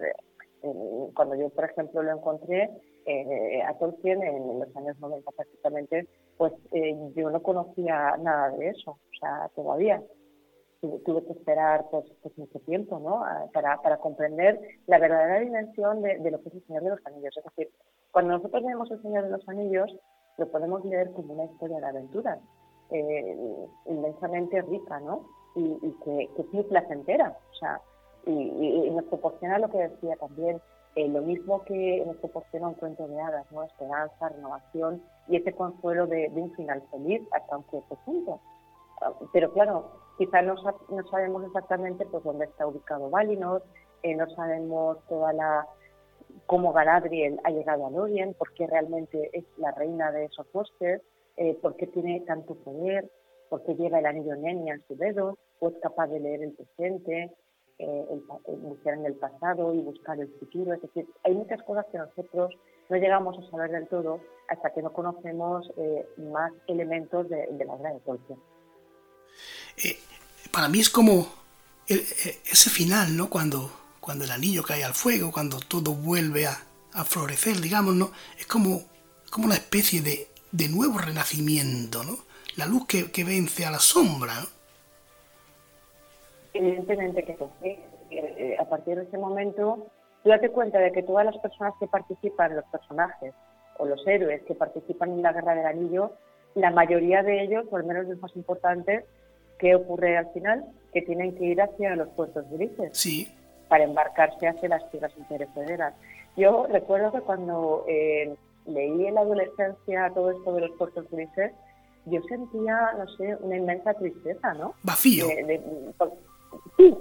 cuando yo, por ejemplo, lo encontré, eh, a Tolkien en los años 90 prácticamente, pues eh, yo no conocía nada de eso, o sea, todavía. Tuve, que esperar pues, pues, mucho tiempo ¿no? para, para comprender la verdadera dimensión de, lo que es el Señor de los Anillos. Es decir, cuando nosotros vemos el Señor de los Anillos, lo podemos leer como una historia de aventuras, eh, inmensamente rica, ¿no? Y, que, que, es muy placentera, o sea, y, nos proporciona lo que decía también, eh, lo mismo que nos proporciona un cuento de hadas, ¿no? Esperanza, renovación y ese consuelo de, un final feliz hasta un cierto punto. Ah, pero claro, quizás no, sabemos exactamente pues dónde está ubicado Valinor, eh, no sabemos toda la cómo Galadriel ha llegado a Lorien, por qué realmente es la reina de esos bosques, eh, por qué tiene tanto poder, por qué lleva el anillo Nenia en su dedo, o es capaz de leer el presente, eh, buscar en el pasado y buscar el futuro. Es decir, hay muchas cosas que nosotros no llegamos a saber del todo hasta que no conocemos eh, más elementos de, la obra de Tolkien. Para mí es como ese final, ¿no? Cuando cuando el anillo cae al fuego, cuando todo vuelve a, florecer, digamos, ¿no? Es como, como una especie de, de nuevo renacimiento, ¿no? La luz que, vence a la sombra, Evidentemente que sí. Eh, a partir de ese momento, tú date cuenta de que todas las personas que participan, los personajes o los héroes que participan en la Guerra del Anillo, la mayoría de ellos, o al menos los más importantes, ¿qué ocurre al final? Que tienen que ir hacia los puertos grises. Sí para embarcarse hacia las tierras interfederas. Yo recuerdo que cuando eh, leí en la adolescencia todo esto de los puertos grises, yo sentía, no sé, una inmensa tristeza, ¿no? Vacío. sí,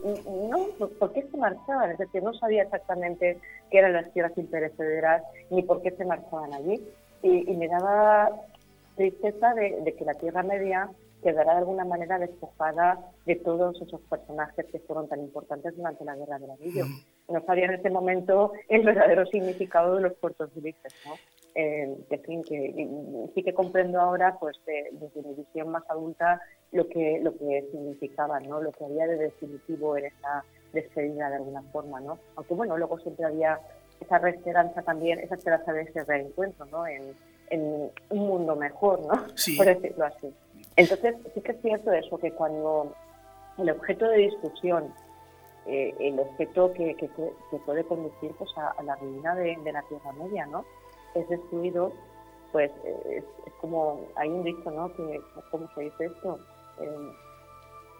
no, ¿por qué se marchaban? Es decir, no sabía exactamente qué eran las tierras interfederas ni por qué se marchaban allí. Y, me daba tristeza de que la Tierra Media quedará de alguna manera despojada de todos esos personajes que fueron tan importantes durante la Guerra del Anillo. No sabía en ese momento el verdadero significado de los puertos grises, ¿no? Eh, fin, que sí que comprendo ahora, pues desde mi visión más adulta, lo que lo que significaba, ¿no? Lo que había de definitivo en esa despedida de alguna forma, ¿no? Aunque bueno, luego siempre había esa esperanza también, esa esperanza de ese reencuentro, ¿no? En, en un mundo mejor, ¿no? Por decirlo así. Entonces, sí que es cierto eso, que cuando el objeto de discusión, eh, el objeto que, puede conducir pues, a, la ruina de, la Tierra Media, ¿no? Es destruido, pues eh, es, como, hay un dicho, ¿no? Que, ¿Cómo se dice esto? Eh,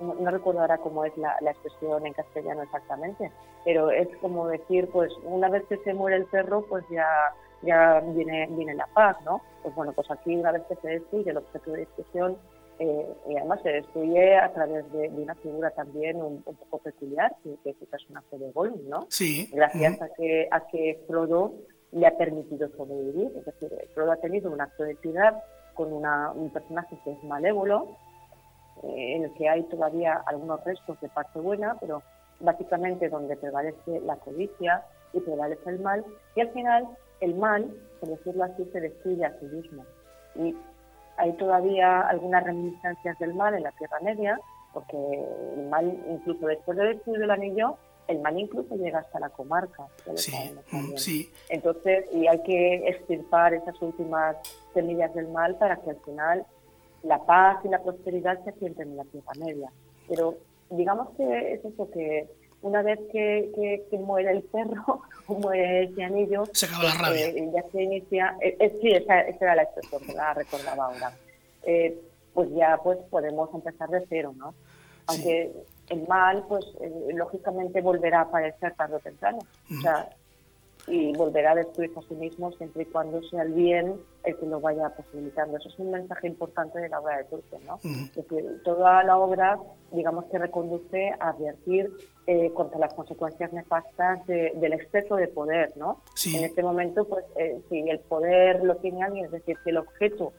no, recuerdo ahora cómo es la, expresión en castellano exactamente, pero es como decir, pues una vez que se muere el perro, pues ya ya viene, viene la paz, ¿no? Pues bueno, pues aquí una vez que se destruye el objeto de discusión, eh, y además se destruye a través de, una figura también un, poco peculiar, que, que es el personaje de Gollum, ¿no? Sí. Gracias a, que, a que Frodo le ha permitido sobrevivir, es decir, Frodo ha tenido un acto de piedad con una, un personaje que es malévolo, eh, en el que hay todavía algunos restos de parte buena, pero básicamente donde prevalece la codicia y prevalece el mal, y al final el mal, por decirlo así, se destruye a sí mismo. Y hay todavía algunas reminiscencias del mal en la Tierra Media, porque el mal, incluso después de destruir el anillo, el mal incluso llega hasta la comarca. Mm, sí, Entonces, y hay que extirpar esas últimas semillas del mal para que al final la paz y la prosperidad se sienten en la Tierra Media. Pero digamos que es eso que una vez que, muere el perro o muere ese anillo, se acaba la rabia. Eh, ya se inicia, eh, eh, sí, esa, era la expresión que la recordaba ahora. pues ya pues podemos empezar de cero, ¿no? Aunque el mal, pues lógicamente volverá a aparecer tarde o temprano. O sea, y volverá a destruirse a sí mismo siempre y cuando sea el bien el que lo vaya posibilitando. Eso es un mensaje importante de la obra de Tolkien, ¿no? toda la obra, digamos que reconduce a advertir eh, contra las consecuencias nefastas del exceso de poder, ¿no? En este momento, pues, eh, si el poder lo tiene alguien, es decir, si el objeto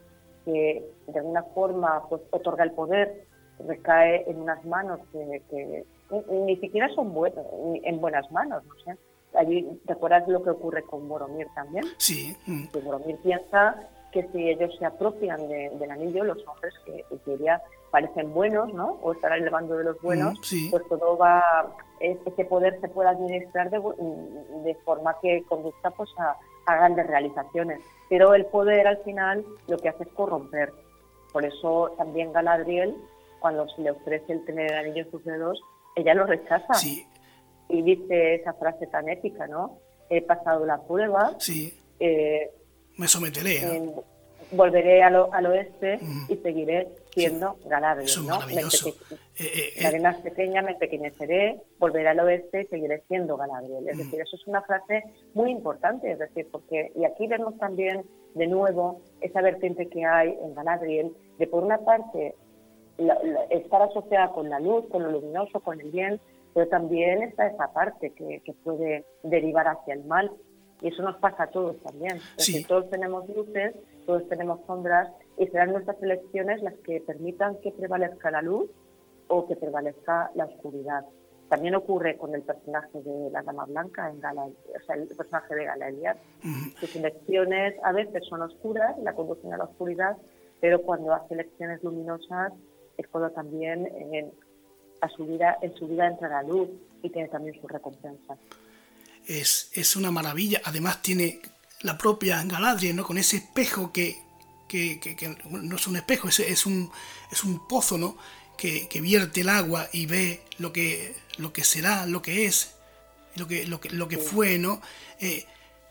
que de alguna forma pues, otorga el poder recae en unas manos que, que ni siquiera son buenas, en buenas manos, no allí, ¿te acuerdas de lo que ocurre con Boromir también? Sí. Mm. Que Boromir piensa que si ellos se apropian del anillo, los hombres que en teoría parecen buenos, ¿no? O estar al bando de los buenos, mm, pues todo va, ese poder se puede administrar de, de forma que conduzca pues a, grandes realizaciones. Pero el poder al final lo que hace es corromper. Por eso también Galadriel, cuando se le ofrece el tener el anillo en sus dedos, ella lo rechaza. Sí, y dice esa frase tan épica, ¿no? He pasado la prueba. Sí. Eh, me someteré. volveré al, oeste y seguiré siendo Galadriel. ¿no? Eh, la arena es pequeña, me empequeñeceré, volveré al oeste y seguiré siendo Galadriel. Es decir, eso es una frase muy importante, es decir, porque, y aquí vemos también de nuevo esa vertiente que hay en Galadriel, de por una parte estar asociada con la luz, con lo luminoso, con el bien, pero también está esa parte que, puede derivar hacia el mal. Y eso nos pasa a todos también. Todos tenemos luces, todos tenemos sombras y serán nuestras elecciones las que permitan que prevalezca la luz o que prevalezca la oscuridad. También ocurre con el personaje de la Dama Blanca, en Gala, o sea, el personaje de Galadriel. Sus elecciones a veces son oscuras, la conducen a la oscuridad, pero cuando hace elecciones luminosas es cuando también en, a su vida, en su vida entra la luz y tiene también su recompensa. Es, es una maravilla. Además tiene la propia Galadriel, ¿no? Con ese espejo que, que, que, no es un espejo, es, es, un, es un pozo, ¿no? Que, que, vierte el agua y ve lo que, lo que será, lo que es, lo que, lo que, lo que fue, ¿no? Eh,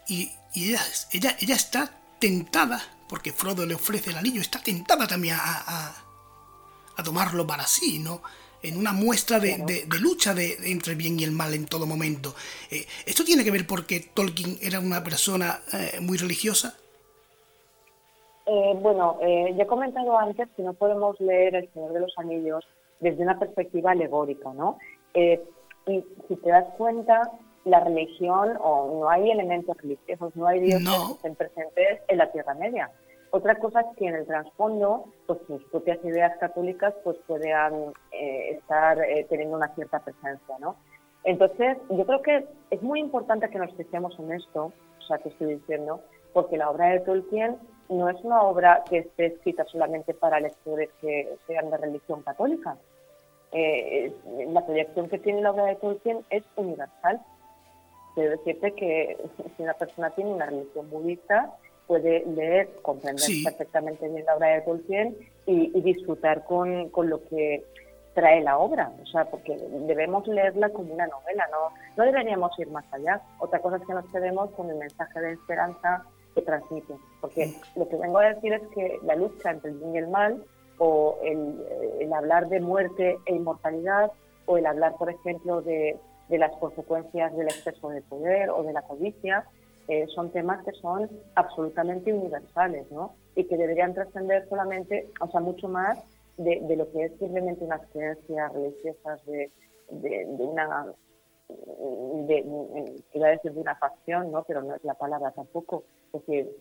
y, y ella, ella, ella, está tentada, porque Frodo le ofrece el anillo, está tentada también a a tomarlo para sí, ¿no? En una muestra de, lucha de, entre el bien y el mal en todo momento. Eh, ¿Esto tiene que ver porque Tolkien era una persona eh, muy religiosa? Eh, bueno, yo he comentado antes que no podemos leer El Señor de los Anillos desde una perspectiva alegórica, ¿no? y si te das cuenta, la religión, o no hay elementos religiosos, no hay dioses estén presentes en la Tierra Media. Otra cosa es que en el trasfondo, pues sus propias ideas católicas pues puedan eh, estar eh, teniendo una cierta presencia, ¿no? Entonces, yo creo que es muy importante que nos fijemos en esto, o sea, que estoy diciendo, porque la obra de Tolkien no es una obra que esté escrita solamente para lectores que sean de religión católica. Eh, la proyección que tiene la obra de Tolkien es universal. Quiero decirte que si una persona tiene una religión budista, puede leer, comprender perfectamente bien la obra de Tolkien y, disfrutar con, con, lo que trae la obra, o sea, porque debemos leerla como una novela, no, no deberíamos ir más allá. Otra cosa es que nos quedemos con el mensaje de esperanza que transmite, porque lo que vengo a decir es que la lucha entre el bien y el mal, o el, el hablar de muerte e inmortalidad, o el hablar, por ejemplo, de, de las consecuencias del exceso de poder o de la codicia, eh, son temas que son absolutamente universales, ¿no? Y que deberían trascender solamente, o sea, mucho más de, lo que es simplemente unas creencias religiosas de, de, una, de, iba a decir de una facción, ¿no? Pero no es la palabra tampoco, es decir,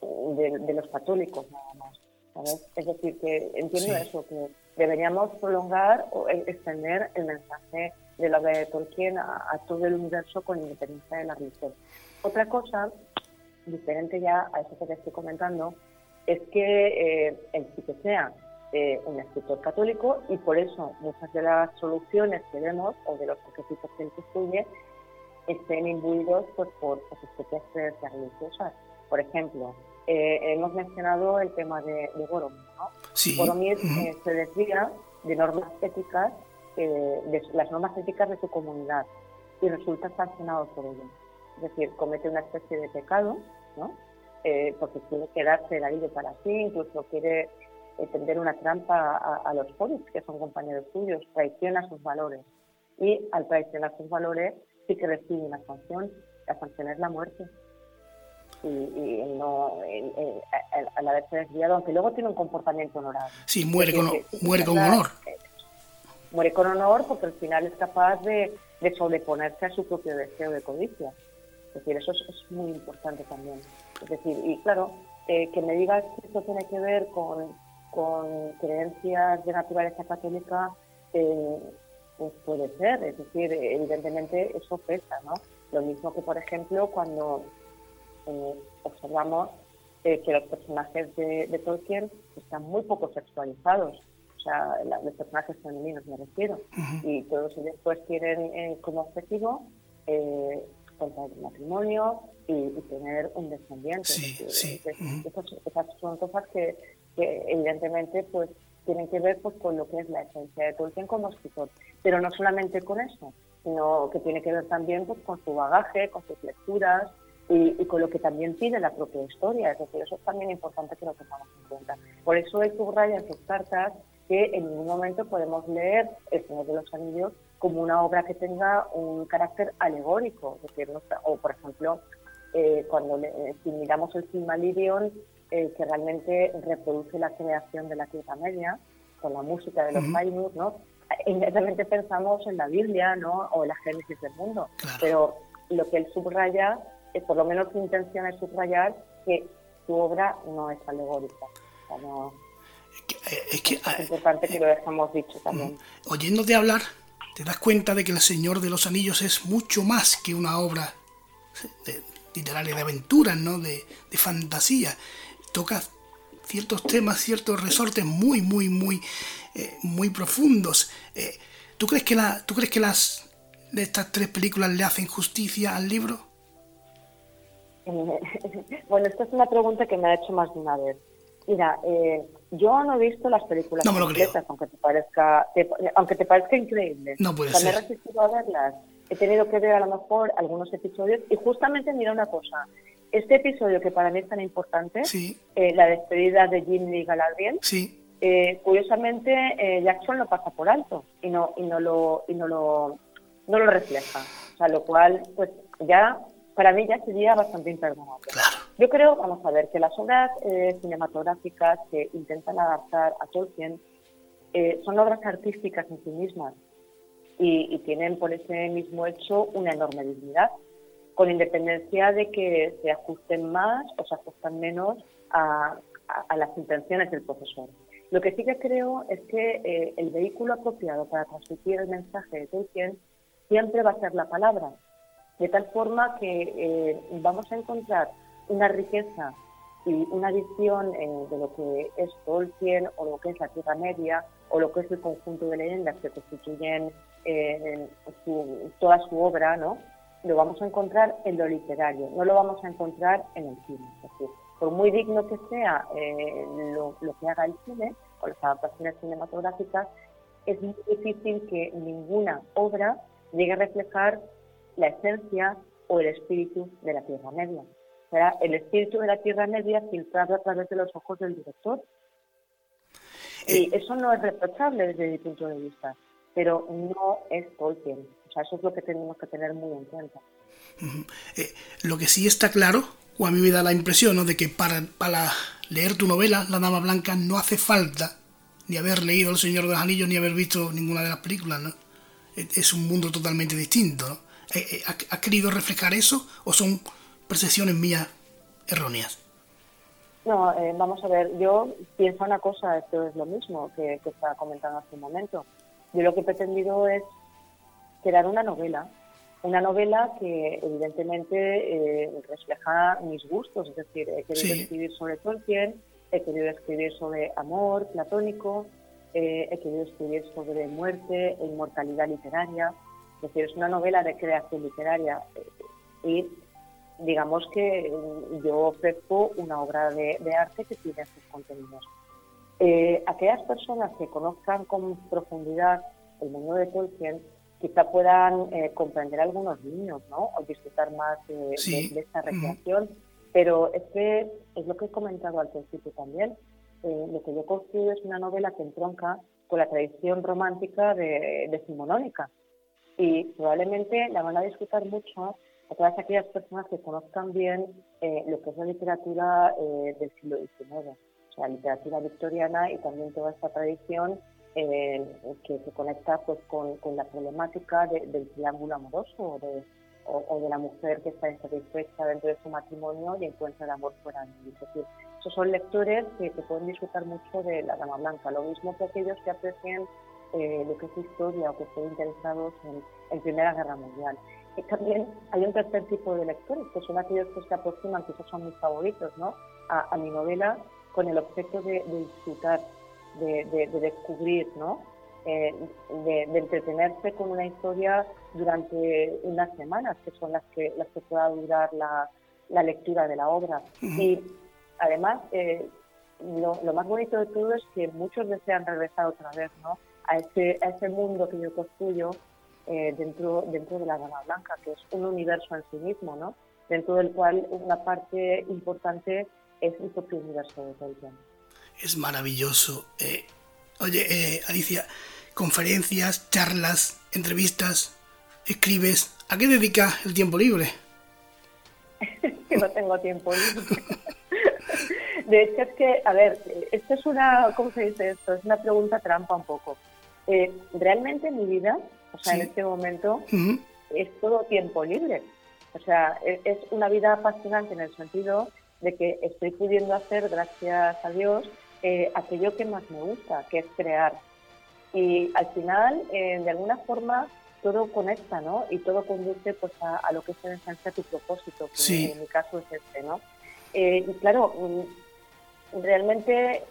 de, los católicos nada más. ¿sabes? Es decir, que entiendo eso, que deberíamos prolongar o e, extender el mensaje de la obra de Tolkien a, a todo el universo con independencia de la religión. Otra cosa, diferente ya a eso que te estoy comentando, es que eh, el sí que sea eh, un escritor católico y por eso muchas de las soluciones que vemos o de los arquetipos que él construye estén imbuidos pues, por, sus propias creencias religiosas. Por ejemplo, eh, hemos mencionado el tema de, de Boromir. ¿no? Boromir se desvía de normas éticas, de las normas éticas de su comunidad y resulta sancionado por ello es decir, comete una especie de pecado, ¿no? Eh, porque quiere quedarse el anillo para sí, incluso quiere eh, tender una trampa a, los hobbits, que son compañeros suyos, traiciona sus valores. Y al traicionar sus valores, sí que recibe una sanción. La sanción es la muerte. Y, no, al haberse desviado, aunque luego tiene un comportamiento honorable. Sí, muere con, muere con honor. Eh, muere con honor porque al final es capaz de, de sobreponerse a su propio deseo de codicia. Es decir, eso es, muy importante también. Es decir, y claro, eh, que me digas que esto tiene que ver con, con creencias de naturaleza católica, eh, pues puede ser. Es decir, evidentemente eso pesa, ¿no? Lo mismo que, por ejemplo, cuando eh, observamos que los personajes de, Tolkien están muy poco sexualizados o sea, los personajes femeninos me refiero, y todos ellos pues tienen como objetivo eh, el matrimonio y, tener un descendiente. Sí, sí. esas, son cosas que, evidentemente pues tienen que ver pues con lo que es la esencia de Tolkien como escritor. Pero no solamente con eso, sino que tiene que ver también pues con su bagaje, con sus lecturas, y, con lo que también pide la propia historia. Es decir, eso es también importante que lo tengamos en cuenta. Por eso él subraya en sus cartas que en ningún momento podemos leer El Señor de los Anillos como una obra que tenga un carácter alegórico. Es decir, o por ejemplo, eh, cuando eh, si miramos el Silmarillion, eh, que realmente reproduce la creación de la Tierra Media, con la música de los uh ¿no? Inmediatamente pensamos en la Biblia, ¿no? O en la Génesis del mundo. Pero lo que él subraya, es, por lo menos su intención es subrayar que su obra no es alegórica. es, que, es, importante que lo dejamos dicho también. Oyéndote hablar, te das cuenta de que El Señor de los Anillos es mucho más que una obra literaria de aventuras, ¿no? De, de fantasía. Toca ciertos temas, ciertos resortes muy, muy, muy, eh, muy profundos. Eh, ¿tú, crees que la, ¿Tú crees que las de estas tres películas le hacen justicia al libro? bueno, esta es una pregunta que me ha hecho más de una vez. Mira, eh, yo no he visto las películas no completas, aunque te parezca, aunque te parezca increíble. No puede ser. Me he resistido a verlas. He tenido que ver a lo mejor algunos episodios y justamente mira una cosa este episodio que para mí es tan importante, eh, la despedida de Jim Lee Galadriel, eh, curiosamente eh, Jackson lo pasa por alto y no y no lo y no lo no lo refleja, o sea, lo cual pues ya para mí ya sería bastante imperdonable. Yo creo, vamos a ver, que las obras cinematográficas que intentan adaptar a Tolkien son obras artísticas en sí mismas y, y tienen por ese mismo hecho una enorme dignidad con independencia de que se ajusten más o se ajustan menos a, las intenciones del profesor. Lo que sí que creo es que eh, el vehículo apropiado para transmitir el mensaje de Tolkien siempre va a ser la palabra, de tal forma que eh, vamos a encontrar una riqueza y una visión eh, de lo que es Tolkien o lo que es la Tierra Media o lo que es el conjunto de leyendas que constituyen toda su obra, ¿no? lo vamos a encontrar en lo literario, no lo vamos a encontrar en el cine. Es decir, por muy digno que sea eh, lo, que haga el cine o las adaptaciones cinematográficas, es muy difícil que ninguna obra llegue a reflejar la esencia o el espíritu de la Tierra Media. Sea, el espíritu de la Tierra Media filtrado a través de los ojos del director. Y eh. eso no es reprochable desde mi punto de vista, pero no es Tolkien. O sea, eso es lo que tenemos que tener muy en cuenta. Eh, lo que sí está claro, o a mí me da la impresión, ¿no? de que para, para leer tu novela, La Dama Blanca, no hace falta ni haber leído El Señor de los Anillos ni haber visto ninguna de las películas, ¿no? Es un mundo totalmente distinto, ¿no? Eh, eh, ¿Has querido reflejar eso o son percepciones mías erróneas? No, vamos a ver, yo pienso una cosa, esto es lo mismo que, que estaba comentando hace un momento. Yo lo que he pretendido es crear una novela, una novela que evidentemente eh, refleja mis gustos, es decir, he querido escribir sobre Tolkien, he querido escribir sobre amor platónico, eh, he querido escribir sobre muerte e inmortalidad literaria, es decir, es una novela de creación literaria eh, y digamos que yo ofrezco una obra de, arte que tiene sus contenidos. aquellas personas que conozcan con profundidad el mundo de Tolkien quizá puedan eh, comprender algunos niños, ¿no? O disfrutar más de, esta recreación. Pero es que es lo que he comentado al principio también. Eh, lo que yo construyo es una novela que entronca con la tradición romántica de, de Y probablemente la van a disfrutar mucho a todas aquellas personas que conozcan bien eh, lo que es la literatura del siglo XIX, o sea, literatura victoriana y también toda esta tradición eh, que se conecta pues con, la problemática del triángulo amoroso o de, o, de la mujer que está insatisfecha dentro de su matrimonio y encuentra el amor fuera de él. Es decir, esos son lectores que, pueden disfrutar mucho de la Dama Blanca, lo mismo que aquellos que aprecian eh, lo que es historia o que estén interesados en, en Primera Guerra Mundial. Y también hay un tercer tipo de lectores, que son aquellos que se aproximan, que esos son mis favoritos, ¿no? a, mi novela con el objeto de disfrutar de, descubrir, ¿no? Eh, de, entretenerse con una historia durante unas semanas, que son las que, las que pueda durar la, lectura de la obra. Y además, eh, lo, más bonito de todo es que muchos desean regresar otra vez ¿no? A, ese, a ese mundo que yo construyo eh, dentro, dentro de la Dama Blanca, que es un universo en sí mismo, ¿no? dentro del cual una parte importante es el propio universo de Tolkien. Es maravilloso. Eh, oye, eh, Alicia, conferencias, charlas, entrevistas, escribes. ¿A qué dedicas el tiempo libre? no tengo tiempo libre. De hecho, es que, a ver, esto es una, ¿cómo se dice esto? Es una pregunta trampa un poco. Eh, realmente mi vida, o sea, en este momento, es todo tiempo libre. O sea, e, es, una vida fascinante en el sentido de que estoy pudiendo hacer, gracias a Dios, eh, aquello que más me gusta, que es crear. Y al final, eh, de alguna forma, todo conecta, ¿no? Y todo conduce pues a, lo que es en esencia tu propósito, que en mi caso es este, ¿no? y claro, mm, realmente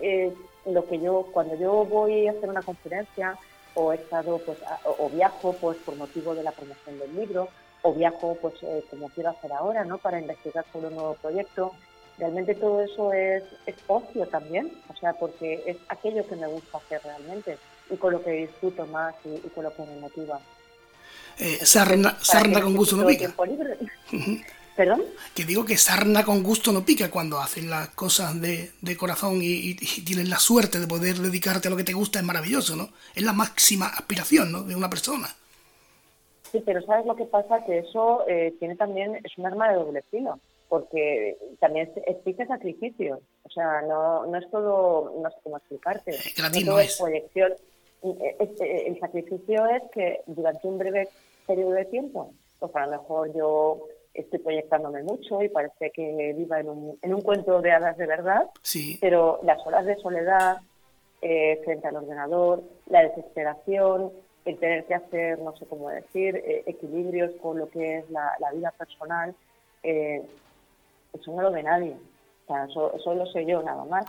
lo que yo, cuando yo voy a hacer una conferencia o he estado, pues, o, viajo, pues, por motivo de la promoción del libro, o viajo, pues, eh, como quiero hacer ahora, ¿no? Para investigar sobre un nuevo proyecto. Realmente todo eso es, es ocio también, o sea, porque es aquello que me gusta hacer realmente y con lo que disfruto más y, con lo que me motiva. Eh, sarna, con gusto no pica. ¿Perdón? Que digo que sarna con gusto no pica cuando haces las cosas de, de corazón y, tienes la suerte de poder dedicarte a lo que te gusta, es maravilloso, ¿no? Es la máxima aspiración, ¿no? De una persona. Sí, pero ¿sabes lo que pasa? Que eso eh, tiene también, es un arma de doble filo, porque también explica sacrificio. O sea, no, no es todo, no sé cómo explicarte. Eh, no, todo es proyección. Eh, el sacrificio es que durante un breve periodo de tiempo, pues a lo mejor yo estoy proyectándome mucho y parece que viva en un, en un cuento de hadas de verdad, sí. pero las horas de soledad eh, frente al ordenador, la desesperación, el tener que hacer, no sé cómo decir, eh, equilibrios con lo que es la, vida personal, eh, eso no lo ve nadie. O sea, eso, lo sé yo nada más.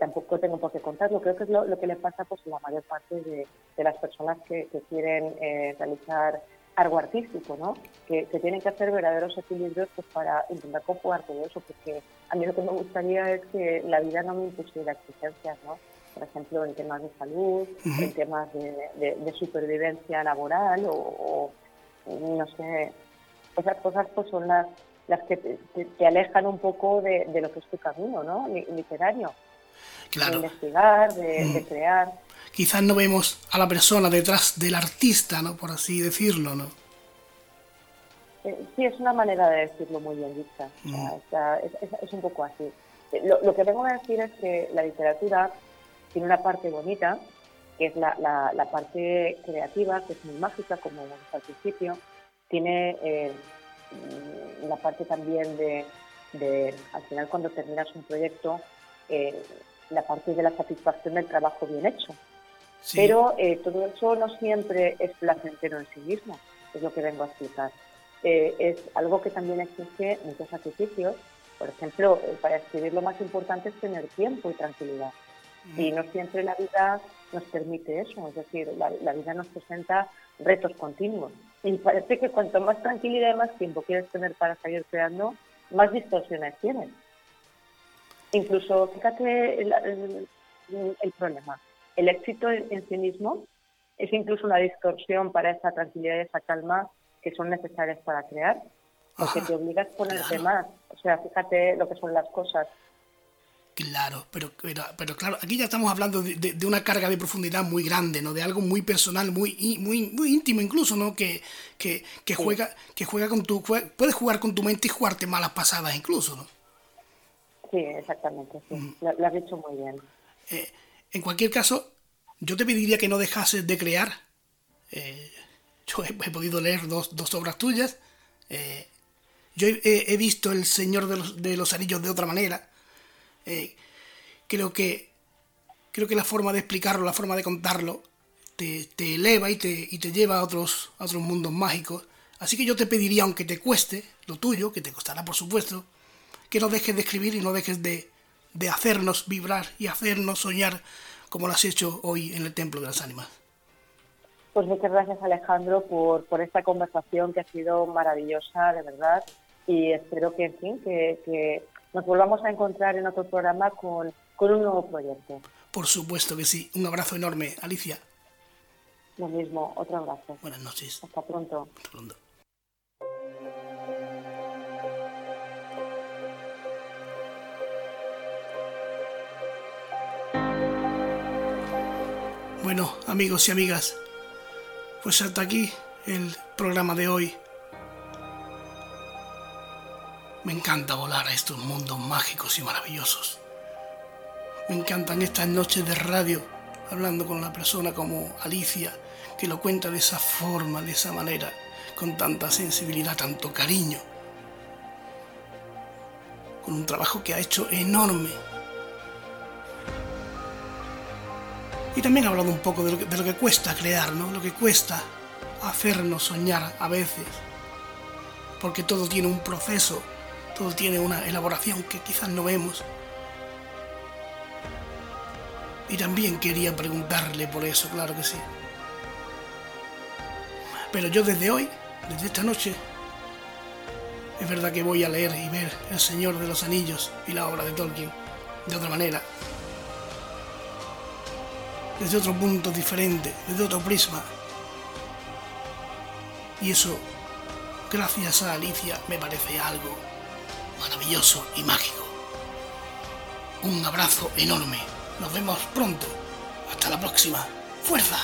tampoco tengo por qué contarlo. Creo que es lo, que le pasa pues, a la mayor parte de, las personas que, que quieren realizar algo artístico, ¿no? Que, tienen que hacer verdaderos equilibrios pues, para intentar conjugar todo eso, porque a mí lo que me gustaría es que la vida no me impusiera exigencias, ¿no? Por ejemplo, en temas de salud, en temas de, supervivencia laboral o, no sé, esas cosas pues son las, las que te, alejan un poco de, lo que es tu camino, ¿no? Literario. Claro. De investigar, de crear quizás no vemos a la persona detrás del artista, ¿no? Por así decirlo, ¿no? Eh, sí, es una manera de decirlo muy bien dicha. Mm. es, un poco así. Eh, lo, que vengo a decir es que la literatura tiene una parte bonita, que es la, la, parte creativa, que es muy mágica, como hemos al principio. Tiene eh, la parte también de, de, al final, cuando terminas un proyecto, la parte de la satisfacción del trabajo bien hecho. Pero eh, todo eso no siempre es placentero en sí mismo, es lo que vengo a explicar. Eh, es algo que también exige muchos sacrificios. Por ejemplo, eh, para escribir lo más importante es tener tiempo y tranquilidad. Y no siempre la vida nos permite eso, es decir, la, la, vida nos presenta retos continuos. Y parece que cuanto más tranquilidad y más tiempo quieres tener para seguir creando, más distorsiones tienes. Incluso, fíjate el problema el éxito en sí mismo es incluso una distorsión para esa tranquilidad y esa calma que son necesarias para crear, porque te obligas a ponerte más. O sea, fíjate lo que son las cosas. Claro, pero, pero, claro, aquí ya estamos hablando de, una carga de profundidad muy grande, ¿no? De algo muy personal, muy, muy, muy íntimo incluso, ¿no? Que, que, juega, que juega con tu, puedes jugar con tu mente y jugarte malas pasadas incluso, ¿no? Sí, exactamente, sí. Lo, has dicho muy bien. Eh, en cualquier caso, yo te pediría que no dejases de crear. Eh, yo he, podido leer dos, obras tuyas. Eh, yo he, visto El Señor de los, Anillos de otra manera. Eh, creo que creo que la forma de explicarlo, la forma de contarlo, te, eleva y te, y te lleva a otros, a otros mundos mágicos. Así que yo te pediría, aunque te cueste lo tuyo, que te costará por supuesto, que no dejes de escribir y no dejes de, de hacernos vibrar y hacernos soñar como lo has hecho hoy en el Templo de las Ánimas. Pues muchas gracias Alejandro por, por esta conversación que ha sido maravillosa, de verdad, y espero que, en fin, que, nos volvamos a encontrar en otro programa con, con un nuevo proyecto. Por supuesto que sí. Un abrazo enorme, Alicia. Lo mismo, otro abrazo. Buenas noches. Hasta pronto. Hasta pronto. Bueno, amigos y amigas, pues hasta aquí el programa de hoy. Me encanta volar a estos mundos mágicos y maravillosos. Me encantan estas noches de radio hablando con una persona como Alicia, que lo cuenta de esa forma, de esa manera, con tanta sensibilidad, tanto cariño, con un trabajo que ha hecho enorme. Y también ha hablado un poco de lo que, cuesta crear. Lo que cuesta hacernos soñar a veces. Porque todo tiene un proceso, todo tiene una elaboración que quizás no vemos. Y también quería preguntarle por eso, claro que sí. Pero yo desde hoy, desde esta noche, es verdad que voy a leer y ver El Señor de los Anillos y la obra de Tolkien de otra manera. Desde otro punto diferente, desde otro prisma. Y eso, gracias a Alicia, me parece algo maravilloso y mágico. Un abrazo enorme. Nos vemos pronto. Hasta la próxima. ¡Fuerza!